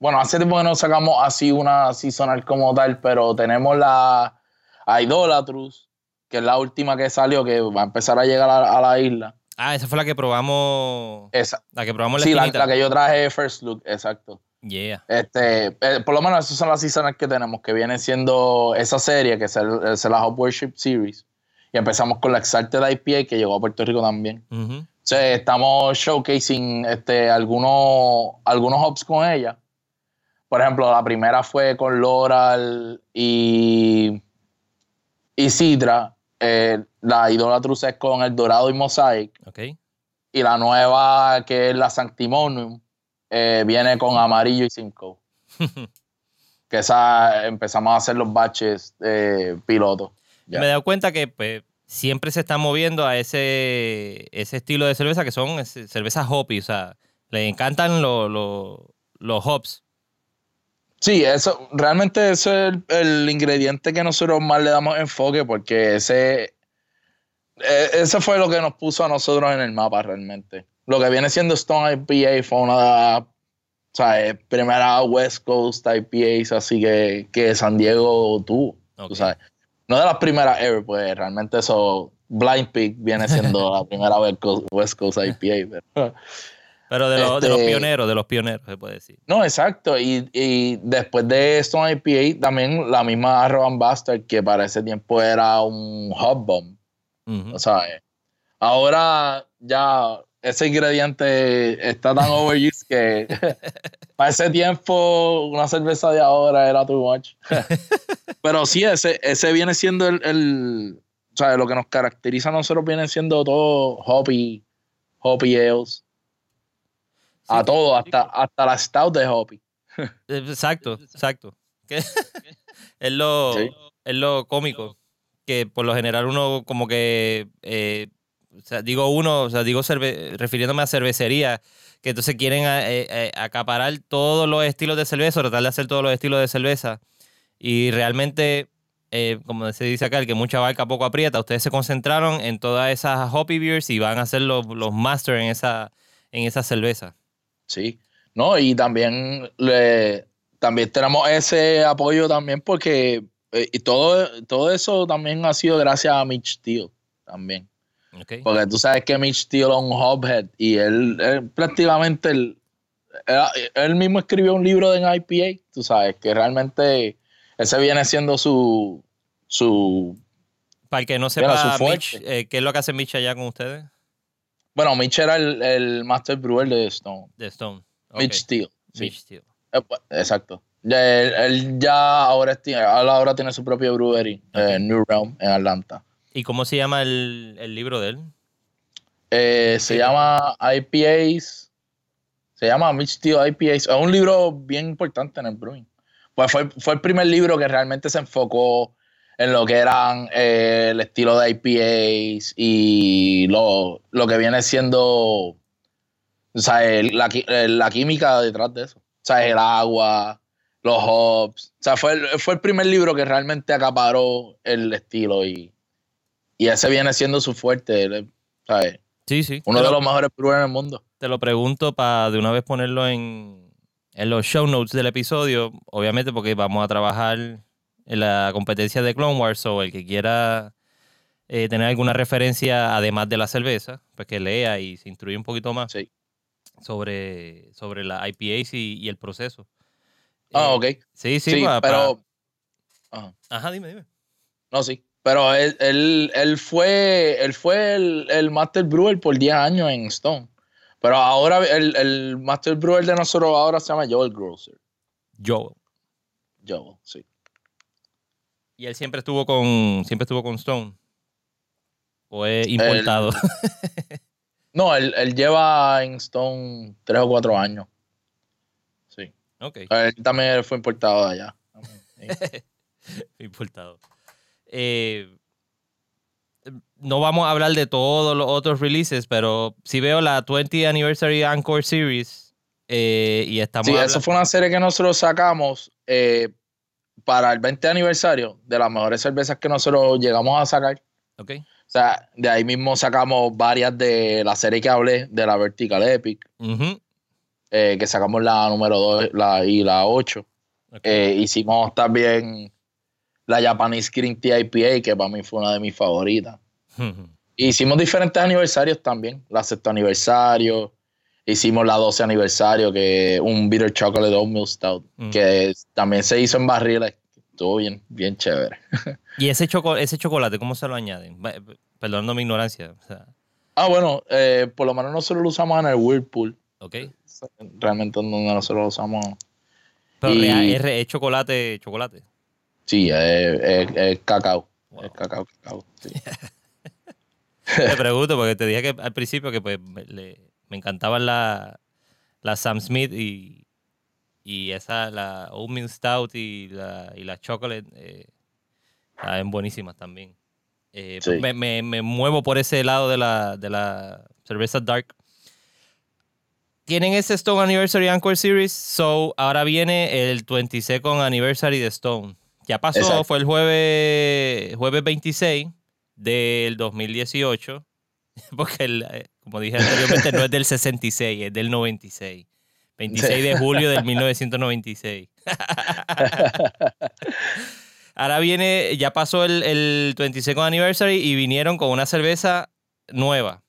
Bueno, hace tiempo que no sacamos así una seasonal como tal, pero tenemos la Idolatrus, que es la última que salió, que va a empezar a llegar a, a la isla. Ah, esa fue la que probamos. Esa. La que probamos la Sí, la, la que yo traje First Look, exacto. Yeah. Este, eh, por lo menos esas son las seasonals que tenemos, que viene siendo esa serie, que es, el- es la Hop Worship Series. Y empezamos con la Exalted IPA, que llegó a Puerto Rico también. Ujú. O sea, estamos showcasing este, algunos, algunos hops con ella. Por ejemplo, la primera fue con Loral y, y Citra. Eh, la Idolatrus es con el Dorado y Mosaic. Ok. Y la nueva, que es la Sanctimonium, eh, viene con amarillo y cinco. que esa empezamos a hacer los batches eh, pilotos. Me he dado cuenta que pues, siempre se está moviendo a ese, ese estilo de cerveza que son cervezas hoppy. O sea, le encantan lo- lo- los hops. Sí, eso, realmente ese es el, el ingrediente que nosotros más le damos enfoque porque ese, eh, ese fue lo que nos puso a nosotros en el mapa realmente. Lo que viene siendo Stone IPA fue una de las sea, eh, primeras West Coast IPAs así que, que San Diego tuvo. Ok. tú sabes. No de las primeras ever, pues realmente eso, Blind Pig viene siendo la primera West Coast, West Coast IPA. pero- Pero de, los- de los Este- pioneros, de los pioneros, se puede decir. No, exacto. Y, y después de Stone IPA, también la misma Arrow Bastard, que para ese tiempo era un hot bomb. Sea, eh, ahora ya ese ingrediente está tan overused que para ese tiempo una cerveza de ahora era too much. Pero sí, ese, ese viene siendo el, el- O sea, lo que nos caracteriza a nosotros viene siendo todo hoppy, hoppy ales. A Sí, todo, hasta, hasta la stout de hoppy. Exacto, exacto. Es, lo, Sí. es lo cómico. Que por lo general uno como que, eh, o sea, digo uno, o sea, digo refiriéndome a cervecería, que entonces quieren a- eh, eh, acaparar todos los estilos de cerveza, tratar de hacer todos los estilos de cerveza. Y realmente, eh, como se dice acá, el que mucha barca poco aprieta, ustedes se concentraron en todas esas hoppy beers y van a ser los, los master en esa, en esa cerveza. Sí. No, y también le, también tenemos ese apoyo también porque y todo, todo eso también ha sido gracias a Mitch Steele también. Porque tú sabes que Mitch Steele es un hobhead y él, él prácticamente él, él- mismo escribió un libro de IPA, tú sabes, que realmente ese viene siendo su su Para el que no sepa, su Mitch, eh, ¿qué es lo que hace Mitch allá con ustedes? Bueno, Mitch era el, el Master Brewer de Stone. De Stone. Mitch Steele. Sí. Mitch Steele. Eh, pues, Exacto. Él, él ya ahora, ahora tiene su propio brewery, eh, New Realm, en Atlanta. ¿Y cómo se llama el, libro de él? Eh, se llama IPAs. Se llama Mitch Steele IPAs. Es un libro bien importante en el brewing. Pues fue, fue el primer libro que realmente se enfocó en lo que eran eh, el estilo de IPAs y lo, lo que viene siendo o sea, la, eh, la química detrás de eso. O sea, el agua, los hops. O sea, fue fue el primer libro que realmente acaparó el estilo y, y ese viene siendo su fuerte. ¿sabes? Sí, sí. Uno de lo- los mejores brewers en el mundo. Te lo pregunto para de una vez ponerlo en, en los show notes del episodio, obviamente porque vamos a trabajar en la competencia de Clone Wars o el que quiera eh, tener alguna referencia además de la cerveza, pues que lea y se instruya un poquito más Sí. sobre, sobre la IPAs y, y el proceso. Ah, Eh, ok. Sí, sí, Sí, pa- pa- pero. Ajá. Ajá, dime, dime. No, sí. Pero él, él, él fue, él fue el, el Master Brewer por 10 años en Stone. Pero ahora el, el Master Brewer de nosotros ahora se llama Joel Grosser. Joel. Joel, sí. Y él siempre estuvo con, siempre estuvo con Stone. O es importado. No, él, él lleva en Stone 3 o 4 años. Sí. ok. Él también fue importado de allá. Sí. importado. Eh, no vamos a hablar de todos los otros releases, pero si veo la 20th Anniversary Encore Series eh, y estamos Sí, eso fue una serie que nosotros sacamos eh, para el 20 aniversario de las mejores cervezas que nosotros llegamos a sacar. Ok. O sea, de ahí mismo sacamos varias de la serie que hablé, de la Vertical Epic, eh, que sacamos la número 2 la, y la 8. Ok. Eh, hicimos también la Japanese Green Tea IPA, que para mí fue una de mis favoritas. Hicimos diferentes aniversarios también, la sexto aniversario, hicimos la 12 aniversario, que un Bitter Chocolate Oatmeal Stout, Mm. que también se hizo en barriles, estuvo bien, bien chévere. ¿Y ese, choco- ese chocolate, cómo se lo añaden? Perdonando mi ignorancia. o sea, Ah, bueno, eh, por lo menos nosotros lo usamos en el Whirlpool, ok. realmente en donde nosotros lo usamos. Pero Y- es chocolate, chocolate. Sí, es, es- es cacao. Wow. Es cacao, cacao. sí. Te pregunto, porque te dije que al principio que pues, me, le- me encantaban la, la Sam Smith y, y esa, la Oatmeal Stout y la, y la Chocolate, eh, saben buenísimas también. Eh, Sí. me, me- me muevo por ese lado de la, de la cerveza Dark. Tienen ese Stone Anniversary Encore Series, so ahora viene el 22nd Anniversary de Stone. Ya pasó, Exacto. fue el jueves, jueves 26 del 2018, porque el, eh, como dije anteriormente no es del 66, es del 96. 26 de julio del 1996. Ahora viene, ya pasó el, el 25 anniversary y vinieron con una cerveza nueva.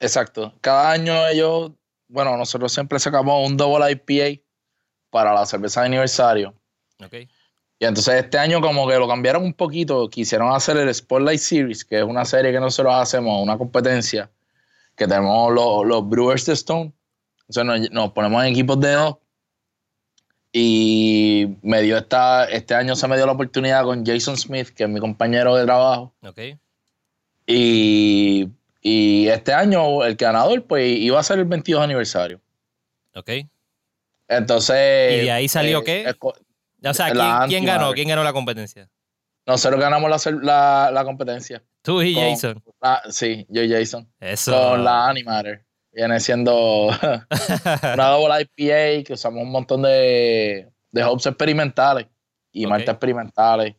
Exacto. Cada año ellos, bueno, nosotros siempre sacamos un double IPA para la cerveza de aniversario. ¿ok? Y entonces este año como que lo cambiaron un poquito, quisieron hacer el Spotlight Series, que es una serie que nosotros hacemos, una competencia, que tenemos los, los Brewers de Stone. Entonces nos, nos ponemos en equipos de dos. Y me dio esta, este año se me dio la oportunidad con Jason Smith, que es mi compañero de trabajo. ¿Ok? Y, y este año el ganador pues iba a ser el 22 aniversario. ¿Ok? Entonces... ¿Y de ahí salió eh, qué? O sea, La ¿quién, quién ganó? ¿Quién ganó la competencia? Nosotros ganamos la, la, la competencia. Tú y Con- Jason. Ah, sí, yo y Jason. Eso. Con la Animator. Viene siendo una double IPA que usamos un montón de, de hops experimentales y Ok. maltas experimentales.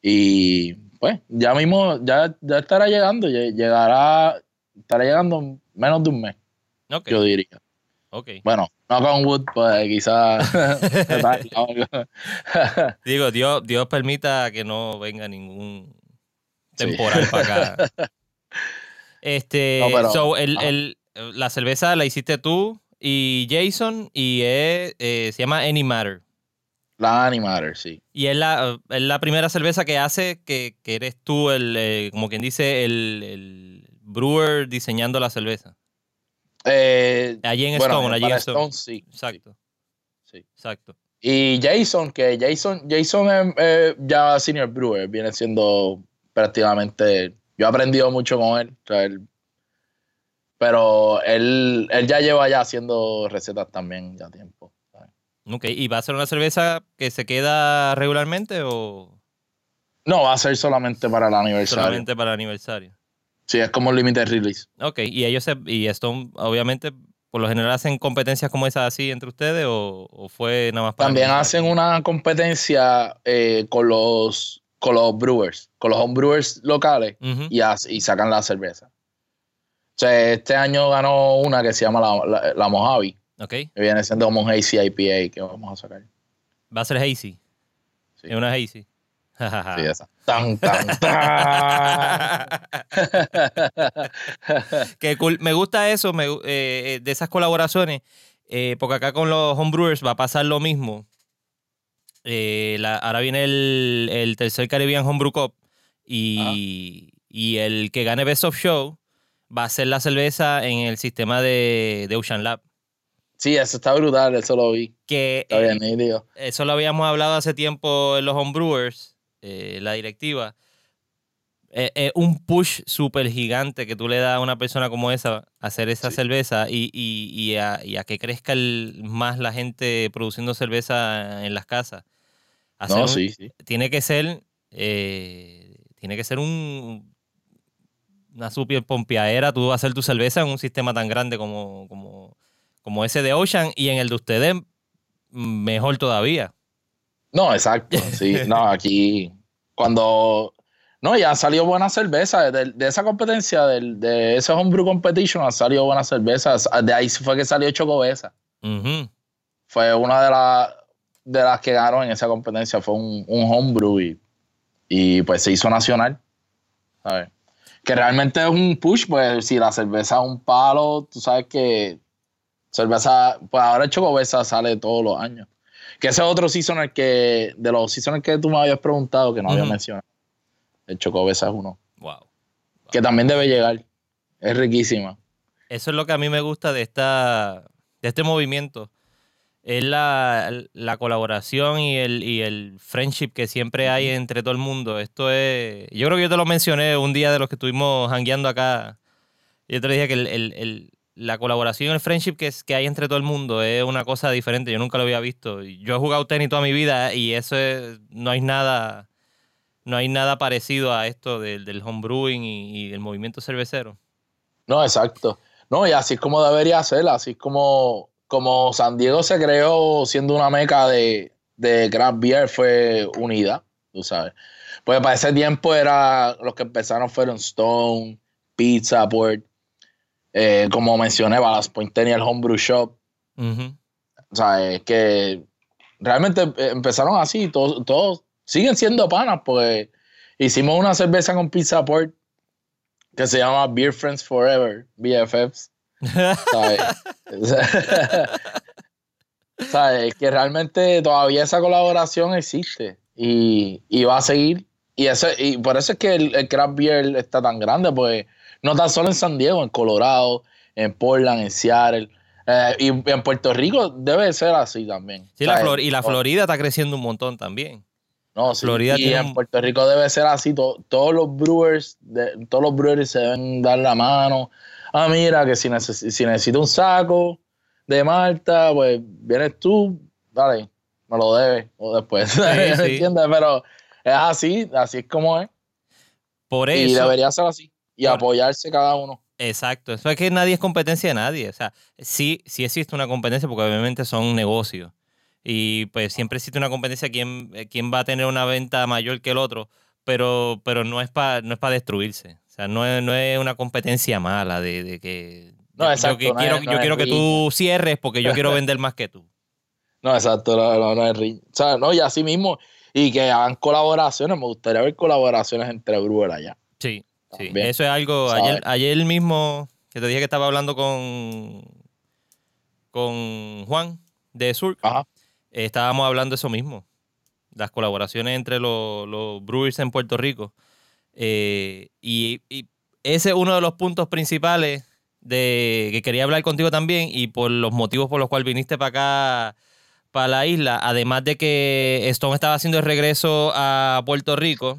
Y pues ya mismo, ya, ya estará llegando, lle- llegará, estará llegando en menos de un mes, ok, yo diría. ok. Bueno, no con Wood, pues quizás. Digo, Dios, Dios permita que no venga ningún Sí. temporal para acá. Este, No, pero- so, el, el- la cerveza la hiciste tú y Jason y es, eh, se llama Any Matter. la Animator, sí. Y es la, es la primera cerveza que hace que, que eres tú, el, eh, como quien dice, el, el brewer diseñando la cerveza. Eh, Allí en bueno, Stone, allí en Stone. Stone, sí. Exacto, sí. exacto. Y Jason, que Jason, Jason es eh, ya senior brewer, viene siendo prácticamente. Yo he aprendido mucho con él. o sea, él- pero él, él ya lleva ya haciendo recetas también ya tiempo. ¿sabes? Ok, ¿y va a ser una cerveza que se queda regularmente o No, va a ser solamente para el aniversario. solamente para el aniversario? Sí, es como limited release. Ok, y ellos se, y Stone, obviamente, por lo general hacen competencias como esas así entre ustedes o, o fue nada más para También hacen una competencia eh, con los con los brewers, con los homebrewers locales y, y sacan la cerveza. O sea, este año ganó una que se llama la, la, la Mojave, Ok, que viene siendo como un hazy IPA que vamos a sacar. va a ser hazy. Sí. Es una hazy. Sí, esa. Tan, tan, tan. que cool. Me gusta eso, me eh, eh, de esas colaboraciones, eh, porque acá con los homebrewers va a pasar lo mismo. Eh, la- ahora viene el, el tercer Caribbean Homebrew Cup y, y el que gane Best of Show va a hacer la cerveza en el sistema de, de Ocean Lab. Sí, eso está brutal, eso lo vi. Que Está bien eso lo habíamos hablado hace tiempo en los homebrewers, eh, la directiva. Eh, Es un push súper gigante que tú le das a una persona como esa a hacer esa Sí. cerveza y, y- y a, y a que crezca el- más la gente produciendo cerveza en las casas. Hacer No, un- sí, sí. Tiene que ser, eh, tiene que ser un, una super pompeadera tú hacer tu cerveza en un sistema tan grande como, como, como ese de Ocean y en el de ustedes mejor todavía. No, exacto. Sí, no, aquí cuando. No, ya han salido buenas cervezas. De, de esa competencia, del- de, ese homebrew competition, han salido buenas cervezas. De ahí fue que salió Chocobesa. Ujú. Fue una de, las de las que ganó en esa competencia. Fue un, un homebrew y, y pues se hizo nacional. ¿sabes? Que realmente es un push, pues si la cerveza es un palo, tú sabes que cerveza, pues ahora Chocobesa sale todos los años. Que ese es otro seasonal que, de los seasonals que tú me habías preguntado, que no había Ujú. mencionado. El Chocobesa es uno. Wow. Que también debe llegar. Es riquísima. Eso es lo que a mí me gusta de esta de este movimiento. Es la, la colaboración y el, y el friendship que siempre hay entre todo el mundo. Esto es. Yo creo que yo te lo mencioné un día de los que estuvimos hangueando acá. Yo te dije que el- el- el- la colaboración y el friendship que, es, que hay entre todo el mundo es una cosa diferente. Yo nunca lo había visto. Yo he jugado tenis toda mi vida y eso es, no hay nada. No hay nada parecido a esto del, del homebrewing y, y el movimiento cervecero. No, exacto. No, y así es como debería ser, así es como, como San Diego se creó siendo una meca de, de craft beer, fue unida, tú sabes. Pues para ese tiempo era, los que empezaron fueron Stone, Pizza Port, eh, como mencioné, Ballast Point tenía el Homebrew Shop, Ujú. o sea, es que realmente eh, empezaron así, todos, todos siguen siendo panas, pues hicimos una cerveza con Pizza Port que se llama Beer Friends Forever, BFFs. ¿sabes? ¿Sabes? Que realmente todavía esa colaboración existe y, y va a seguir. Y, eso, y por eso es que el, el craft beer está tan grande, pues no tan solo en San Diego, en Colorado, en Portland, en Seattle. eh, y en Puerto Rico debe ser así también. Sí, la. Flor- y la Florida está creciendo un montón también. No, sí. Florida y tiene en Puerto Rico debe ser así. to- todos los brewers, de- todos los brewers se deben dar la mano. Ah, mira, que si, neces- si necesito un saco de Malta, pues vienes tú, dale, me lo debes. O después, sí. ¿entiendes? Pero es así, así es como es. Por Y eso. debería ser así. Y apoyarse cada uno. Exacto. Eso es que nadie es competencia de nadie. O sea, sí, sí existe una competencia porque obviamente son negocios. Y pues siempre existe una competencia quién, eh, quién va a tener una venta mayor que el otro, pero, pero no es para no es para destruirse. O sea, no es, no es una competencia mala de, de que No, yo- exacto, yo, que no quiero, es- no yo es quiero que tú cierres porque yo quiero vender más que tú. No, exacto, no, no, es ring. O sea, no, y así mismo. Y que hagan colaboraciones. Me gustaría ver colaboraciones entre brewers allá. Sí, sí. Eso es algo. Ayer, ayer mismo, que te dije que estaba hablando con, con Juan de Sur, Ajá. eh, estábamos hablando de eso mismo. Las colaboraciones entre los, los brewers en Puerto Rico. Eh, y, y ese es uno de los puntos principales de que quería hablar contigo también y por los motivos por los cuales viniste para acá, para la isla, además de que Stone estaba haciendo el regreso a Puerto Rico.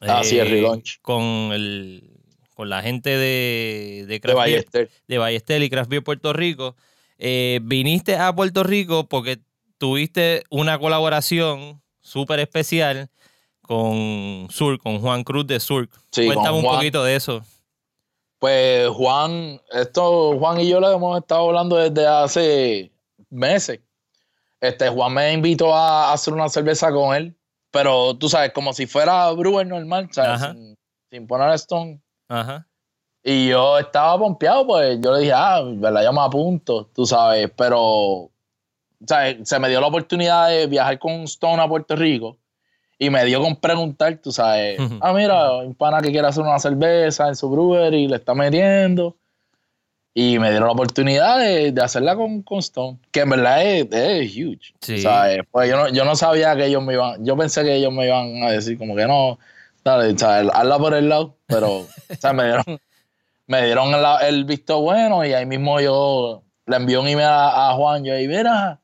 Ah, sí, el eh, relaunch. Con, el, con la gente de, de, De Craft Beer- Ballester. de Ballester y Craft Beer Puerto Rico. Eh, viniste a Puerto Rico porque tuviste una colaboración súper especial con Surk, con Juan Cruz de Surk. Sí, Cuéntame un poquito de eso. Pues Juan, esto Juan y yo lo hemos estado hablando desde hace meses. Este, Juan me invitó a hacer una cerveza con él, pero tú sabes, como si fuera brewer normal, ¿sabes? Sin, sin poner Stone. Ajá. Y yo estaba pompeado, pues yo le dije, ah, ¿verdad? Yo me apunto, tú sabes, pero ¿sabes? se me dio la oportunidad de viajar con Stone a Puerto Rico y me dio con preguntar, tú sabes, ah, mira, un pana que quiere hacer una cerveza en su brewery, le está metiendo. Y me dieron la oportunidad de, de hacerla con, con Stone, que en verdad es, es huge. Sí. ¿sabes? Pues yo no, yo no sabía que ellos me iban, yo pensé que ellos me iban a decir como que no, dale, ¿sabes? hazla por el lado, pero ¿sabes? me dieron, me dieron la- el visto bueno y ahí mismo yo le envié un email a, a Juan, yo ahí, mira,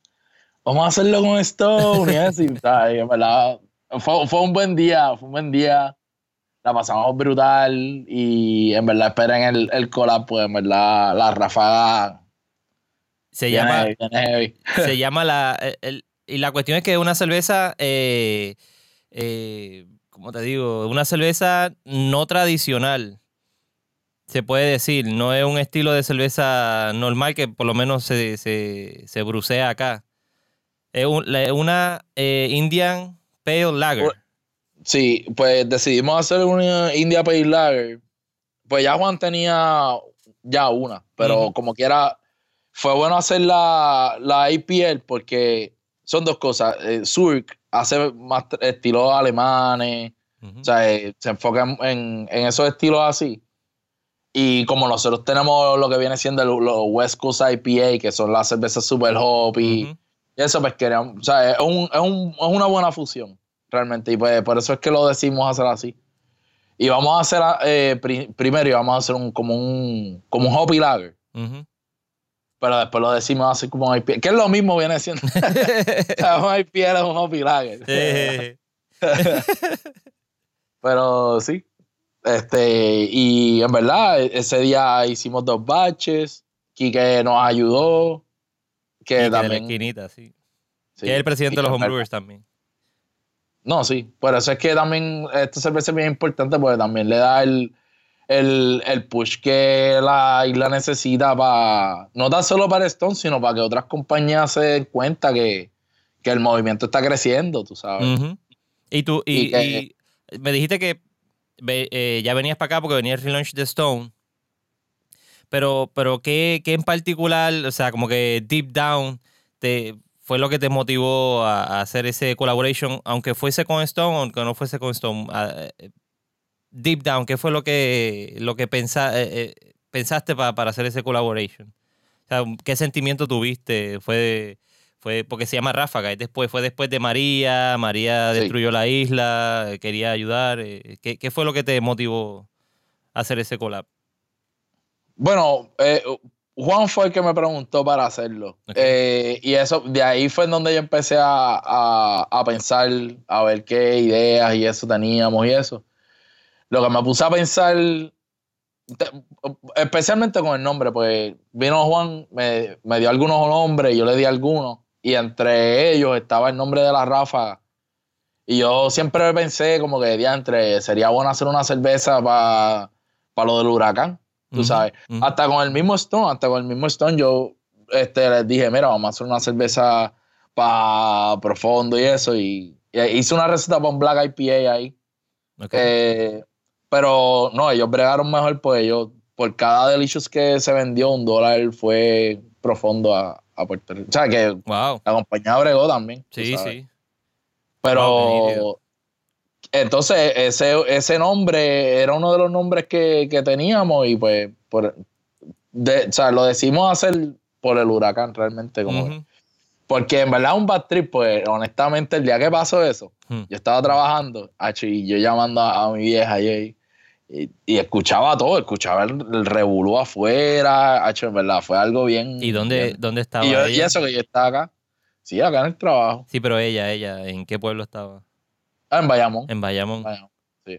vamos a hacerlo con Stone y y, ¿sabes? En verdad, fue, fue un buen día, fue un buen día, la pasamos brutal y en verdad esperen el, el collab, pues en verdad la ráfaga Se viene, llama, viene heavy. se llama la. el- y la cuestión es que una cerveza. Eh, eh, ¿Cómo te digo? Una cerveza no tradicional. Se puede decir. No es un estilo de cerveza normal que por lo menos se, se, se brucea acá. Es un- una eh, Indian Pale Lager. Sí, pues decidimos hacer una India Pale Lager. Pues ya Juan tenía ya una, pero Ujú. como quiera, fue bueno hacer la, la IPL porque son dos cosas. Eh, Zurich hace más estilos alemanes, Ujú. o sea, eh, se enfoca en, en- esos estilos así. Y como nosotros tenemos lo que viene siendo el- los West Coast IPA, que son las cervezas super hoppy, Ujú. y eso pues queríamos, o sea, es, un- es un- es una buena fusión, realmente, y pues por eso es que lo decimos hacer así. Y vamos a hacer, eh, pri- primero, y vamos a hacer un, como un, como un hoppy lager, Ujú. pero después lo decimos así como un IPA, que es lo mismo viene siendo. Un IPA es un hoppy lager. Pero sí. Este, y en verdad, e- ese día hicimos dos batches. Quique nos ayudó. Que que de la también. esquinita, sí. sí, Que es el presidente de los homebrewers también. No, sí. Por eso es que también esta cerveza es bien importante porque también le da el, el, el push que la isla necesita para, no tan solo para Stone, sino para que otras compañías se den cuenta que, que el movimiento está creciendo, tú sabes. Y tú, y, Y que- y me dijiste que eh, ya venías para acá porque venía el relaunch de Stone. Pero, pero ¿qué, qué en particular, o sea, como que deep down, te, fue lo que te motivó a, a hacer ese collaboration, aunque fuese con Stone aunque no fuese con Stone? Eh, deep down, ¿qué fue lo que, lo que pensa- eh, eh, pensaste pa- para hacer ese collaboration? O sea, ¿qué sentimiento tuviste? Fue, fue porque se llama Ráfaga y después fue después de María, María Sí. destruyó la isla, quería ayudar. ¿Qué, qué fue lo que te motivó a hacer ese collab? Bueno, eh, Juan fue el que me preguntó para hacerlo. Eh, y eso, de ahí fue en donde yo empecé a, a- a pensar, a ver qué ideas y eso teníamos y eso. Lo que me puse a pensar, te- especialmente con el nombre, pues vino Juan, me, me dio algunos nombres, yo le di algunos, y entre ellos estaba el nombre de la ráfaga. Y yo siempre pensé como que diantre, sería bueno hacer una cerveza para lo del huracán tú sabes. Hasta con el mismo Stone, hasta con el mismo Stone, yo este, les dije, mira, vamos a hacer una cerveza para profundo y eso. Y, y hice una receta para un Black IPA ahí. Eh, pero no, ellos bregaron mejor, pues ellos, por cada Delicious que se vendió, un dólar fue profundo a, a Puerto Rico. O sea, que wow. la compañía bregó también. Sí, sí. Pero Wow. Entonces ese, ese nombre era uno de los nombres que, que teníamos y pues por, de- o sea, lo decimos hacer por el huracán realmente. Como. Porque en verdad un bad trip, pues honestamente el día que pasó eso, Hmm. yo estaba trabajando, y yo llamando a, a mi vieja y, y, y escuchaba todo, escuchaba el, el revolú afuera, en verdad, fue algo bien. ¿Y dónde, bien- dónde estaba y, yo- y ella? eso que yo estaba acá. Sí, acá en el trabajo. Sí, pero ella, ella, ¿en qué pueblo estaba? Ah, en Bayamón. En Bayamón. Bayamón, sí.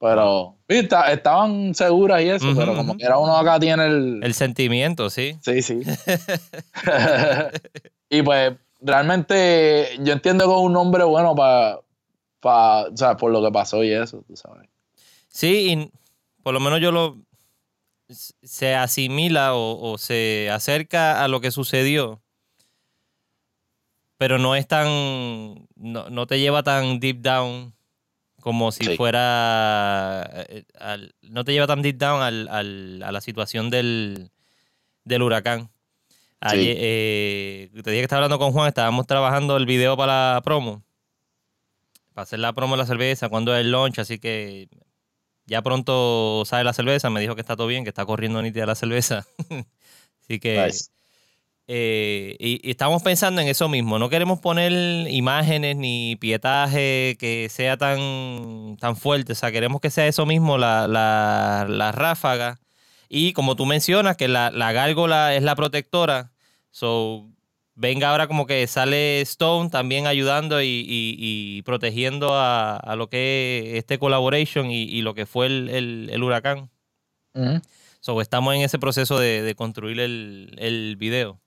Pero, sí, está- estaban seguras y eso, pero como que era uno acá tiene el. El sentimiento, sí. Sí, sí. y pues, realmente, yo entiendo que es un nombre bueno para. o sea, por lo que pasó y eso, tú sabes. Sí, y por lo menos yo lo se asimila o, o se acerca a lo que sucedió, pero no es tan, no, no te lleva tan deep down como si Sí. fuera, eh, al- no te lleva tan deep down al- al- a la situación del, del huracán. Ayer, eh, te dije que estaba hablando con Juan, estábamos trabajando el video para la promo, para hacer la promo de la cerveza, cuando es el launch, así que ya pronto sale la cerveza, me dijo que está todo bien, que está corriendo nítida la cerveza. así que... Nice. Eh, y, y estamos pensando en eso mismo. No queremos poner imágenes ni pietaje que sea tan, tan fuerte. O sea, queremos que sea eso mismo, la, la, la ráfaga. Y como tú mencionas, que la, la gárgola es la protectora. So, venga ahora como que sale Stone también ayudando y, y- y protegiendo a, a lo que es este collaboration y, y lo que fue el, el- el huracán. So, estamos en ese proceso de, de construir el, el video.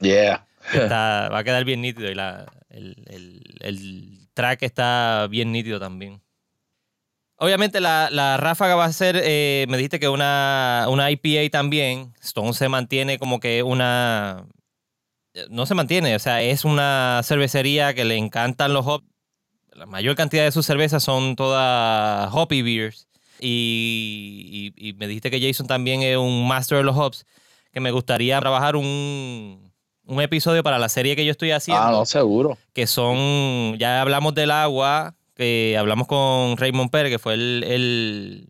Yeah. va a quedar bien nítido y la, el, el- el track está bien nítido también. Obviamente la, la ráfaga va a ser, eh, me dijiste que una, una IPA también. Stone se mantiene como que una... No se mantiene, o sea, es una cervecería que le encantan los hops. La mayor cantidad de sus cervezas son todas hoppy beers. Y, y- y me dijiste que Jason también es un master de los hops. Que me gustaría trabajar un, un episodio para la serie que yo estoy haciendo Ah, no, seguro. que son, ya hablamos del agua, que hablamos con Raymond Pérez, que fue el, el,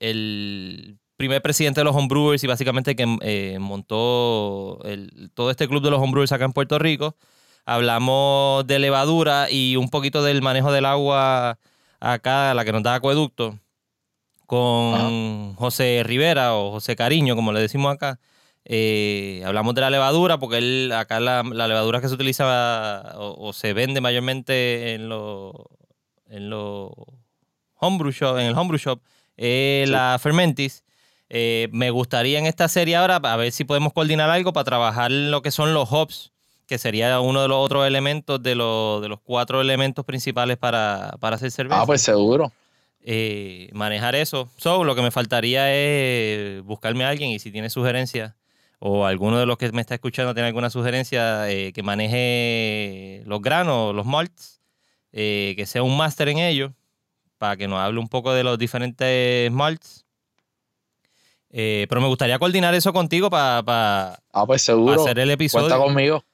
el primer presidente de los homebrewers y básicamente que eh, montó el- todo este club de los homebrewers acá en Puerto Rico. Hablamos de levadura y un poquito del manejo del agua acá, la que nos da acueducto, con José Rivera o José Cariño, como le decimos acá. Eh, hablamos de la levadura, porque él, acá la, la levadura que se utiliza o, o se vende mayormente en los en los homebrew shop, en el homebrew shop, es Sí. la Fermentis. Eh, me gustaría en esta serie ahora a ver si podemos coordinar algo para trabajar lo que son los hops, que sería uno de los otros elementos de, los- de los cuatro elementos principales para, para hacer cerveza Ah, pues seguro. eh, manejar eso. So, lo que me faltaría es buscarme a alguien y si tiene sugerencias o alguno de los que me está escuchando tiene alguna sugerencia eh, que maneje los granos, los malts, eh, que sea un máster en ello, para que nos hable un poco de los diferentes malts. Eh, pero me gustaría coordinar eso contigo para Ah, pues seguro. hacer el episodio. Cuenta conmigo.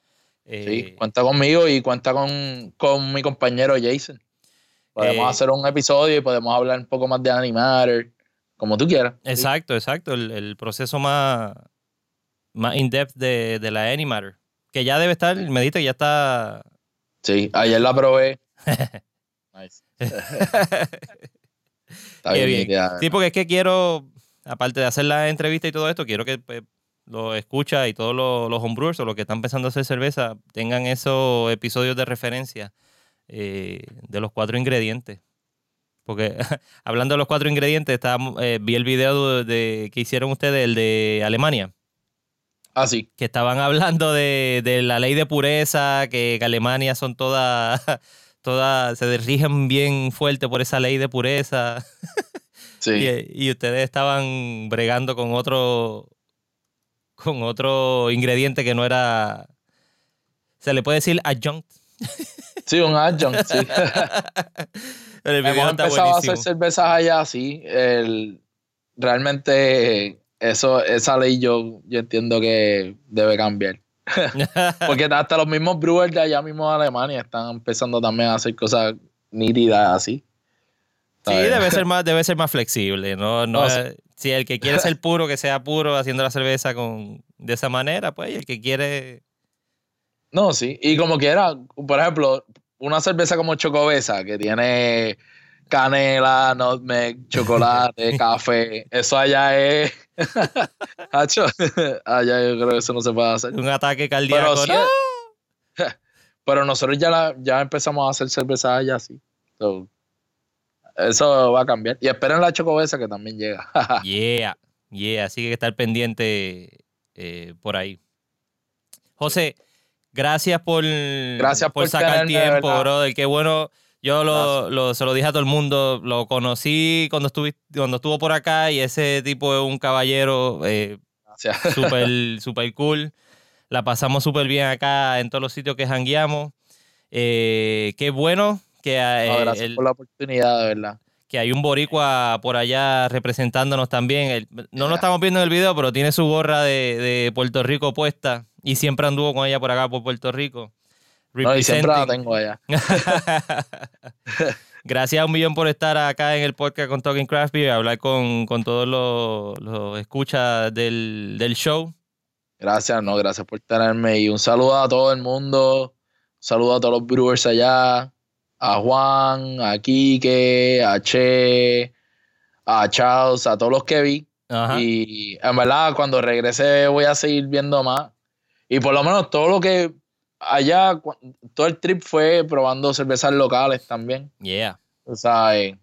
Sí, cuenta conmigo y cuenta con, con mi compañero Jason. Podemos hacer un episodio y podemos hablar un poco más de Animatter, como tú quieras. Sí. Exacto, exacto. El, el proceso más, más in-depth de, de la Animatter. Que ya debe estar, me dijiste que ya está. Sí, ayer la probé. nice. Está bien, bien. Sí, porque es que quiero, aparte de hacer la entrevista y todo esto, quiero que pues, los escucha y todos los, los homebrewers o los que están empezando a hacer cerveza tengan esos episodios de referencia eh, de los cuatro ingredientes. Porque hablando de los cuatro ingredientes, estábamos- eh, vi el video de, de- que hicieron ustedes, el de Alemania. Ah, sí. que estaban hablando de, de la ley de pureza, que Alemania son todas, todas, se rigen bien fuerte por esa ley de pureza. Sí. Y, y ustedes estaban bregando con otro, con otro ingrediente que no era, se le puede decir adjunct. Sí, un adjunct, sí. Pero el video Hemos está empezado a buenísimo. hacer cervezas allá, sí. El, realmente eso, esa ley yo, yo entiendo que debe cambiar. Porque hasta los mismos brewers de allá mismo de Alemania están empezando también a hacer cosas nítidas así. Sí, debe ser más, debe ser más flexible, ¿no? no si el que quiere ser puro, que sea puro haciendo la cerveza con, de esa manera, pues, y el que quiere No, sí. Y como quiera, por ejemplo, una cerveza como Chocobesa, que tiene canela, nutmeg, chocolate, café. Eso allá es. Hacho, allá yo creo que eso no se puede hacer. Un ataque cardíaco. Pero, sí, ¡no! pero nosotros ya, la- ya empezamos a hacer cerveza allá así. So, eso va a cambiar. Y esperen la chocobesa que también llega. Yeah, yeah. Así que hay que estar pendiente eh, por ahí. José, gracias por, Gracias por sacar tenerme, de tiempo, brother. Qué bueno. Yo lo, lo- se lo dije a todo el mundo. Lo conocí cuando, cuando estuvo por acá y ese tipo es un caballero eh, súper super cool. La pasamos súper bien acá en todos los sitios que jangueamos. Eh, qué bueno que, eh, No, gracias el- por la oportunidad, de verdad. que hay un boricua por allá representándonos también. No lo estamos viendo en el video, pero tiene su gorra de, de Puerto Rico puesta y siempre anduvo con ella por acá por Puerto Rico. No, y siempre la tengo allá. Gracias a un millón por estar acá en el podcast con Talking Craft Beer, hablar con, con todos los, los escuchas del, del show. Gracias, no, gracias por tenerme. Y un saludo a todo el mundo. Un saludo a todos los brewers allá. A Juan, a Quique, a Che, a Charles, a todos los que vi. Ajá. Y en verdad, cuando regrese voy a seguir viendo más. Y por lo menos todo lo que allá, todo el trip fue probando cervezas locales también. Yeah. O sea, eh,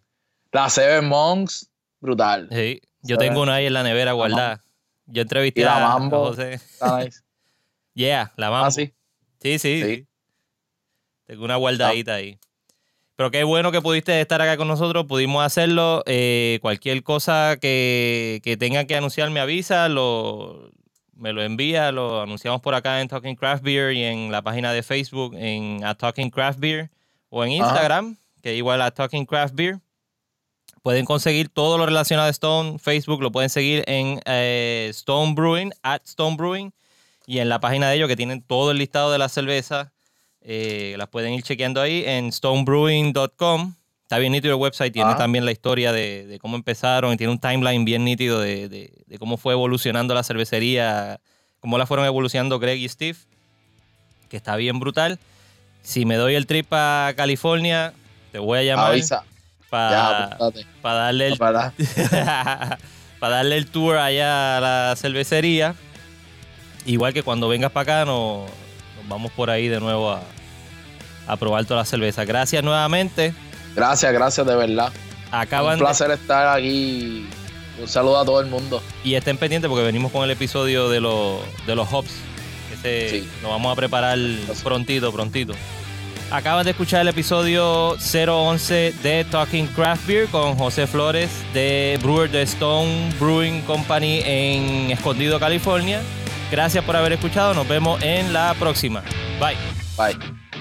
la Seven Monks, brutal. Sí. Yo tengo una ahí en la nevera guardada. Yo entrevisté Y la a, a Mambo. José. Está nice. Yeah, la Mambo. Ah, sí. Sí, sí, Sí. Tengo una guardadita ahí. Pero qué bueno que pudiste estar acá con nosotros, pudimos hacerlo. Eh, cualquier cosa que, que tengan que anunciar me avisa, lo, me lo envía, lo anunciamos por acá en Talking Craft Beer y en la página de Facebook en a Talking Craft Beer o en Ajá. Instagram, que igual a Talking Craft Beer. Pueden conseguir todo lo relacionado a Stone, Facebook lo pueden seguir en eh, Stone Brewing, at Stone Brewing, y en la página de ellos que tienen todo el listado de las cervezas eh, las pueden ir chequeando ahí en stonebrewing.com. Está bien nítido el website, tiene Ajá. también la historia de, de cómo empezaron y tiene un timeline bien nítido de, de- de cómo fue evolucionando la cervecería, cómo la fueron evolucionando Greg y Steve, que está bien brutal. Si me doy el trip a California, te voy a llamar Avisa. Ya, para darle el Para- para darle el tour allá a la cervecería. Igual que cuando vengas para acá, nos, nos vamos por ahí de nuevo a, a probar toda la cerveza. Gracias nuevamente. Gracias, gracias de verdad. Acaban Un de- placer estar aquí. Un saludo a todo el mundo. y estén pendientes porque venimos con el episodio de los, de los hops. Ese Sí. lo vamos a preparar prontito, prontito. Acaban de escuchar el episodio 011 de Talking Craft Beer con José Flores de Brewer de Stone Brewing Company en Escondido, California. Gracias por haber escuchado. Nos vemos en la próxima. Bye. Bye.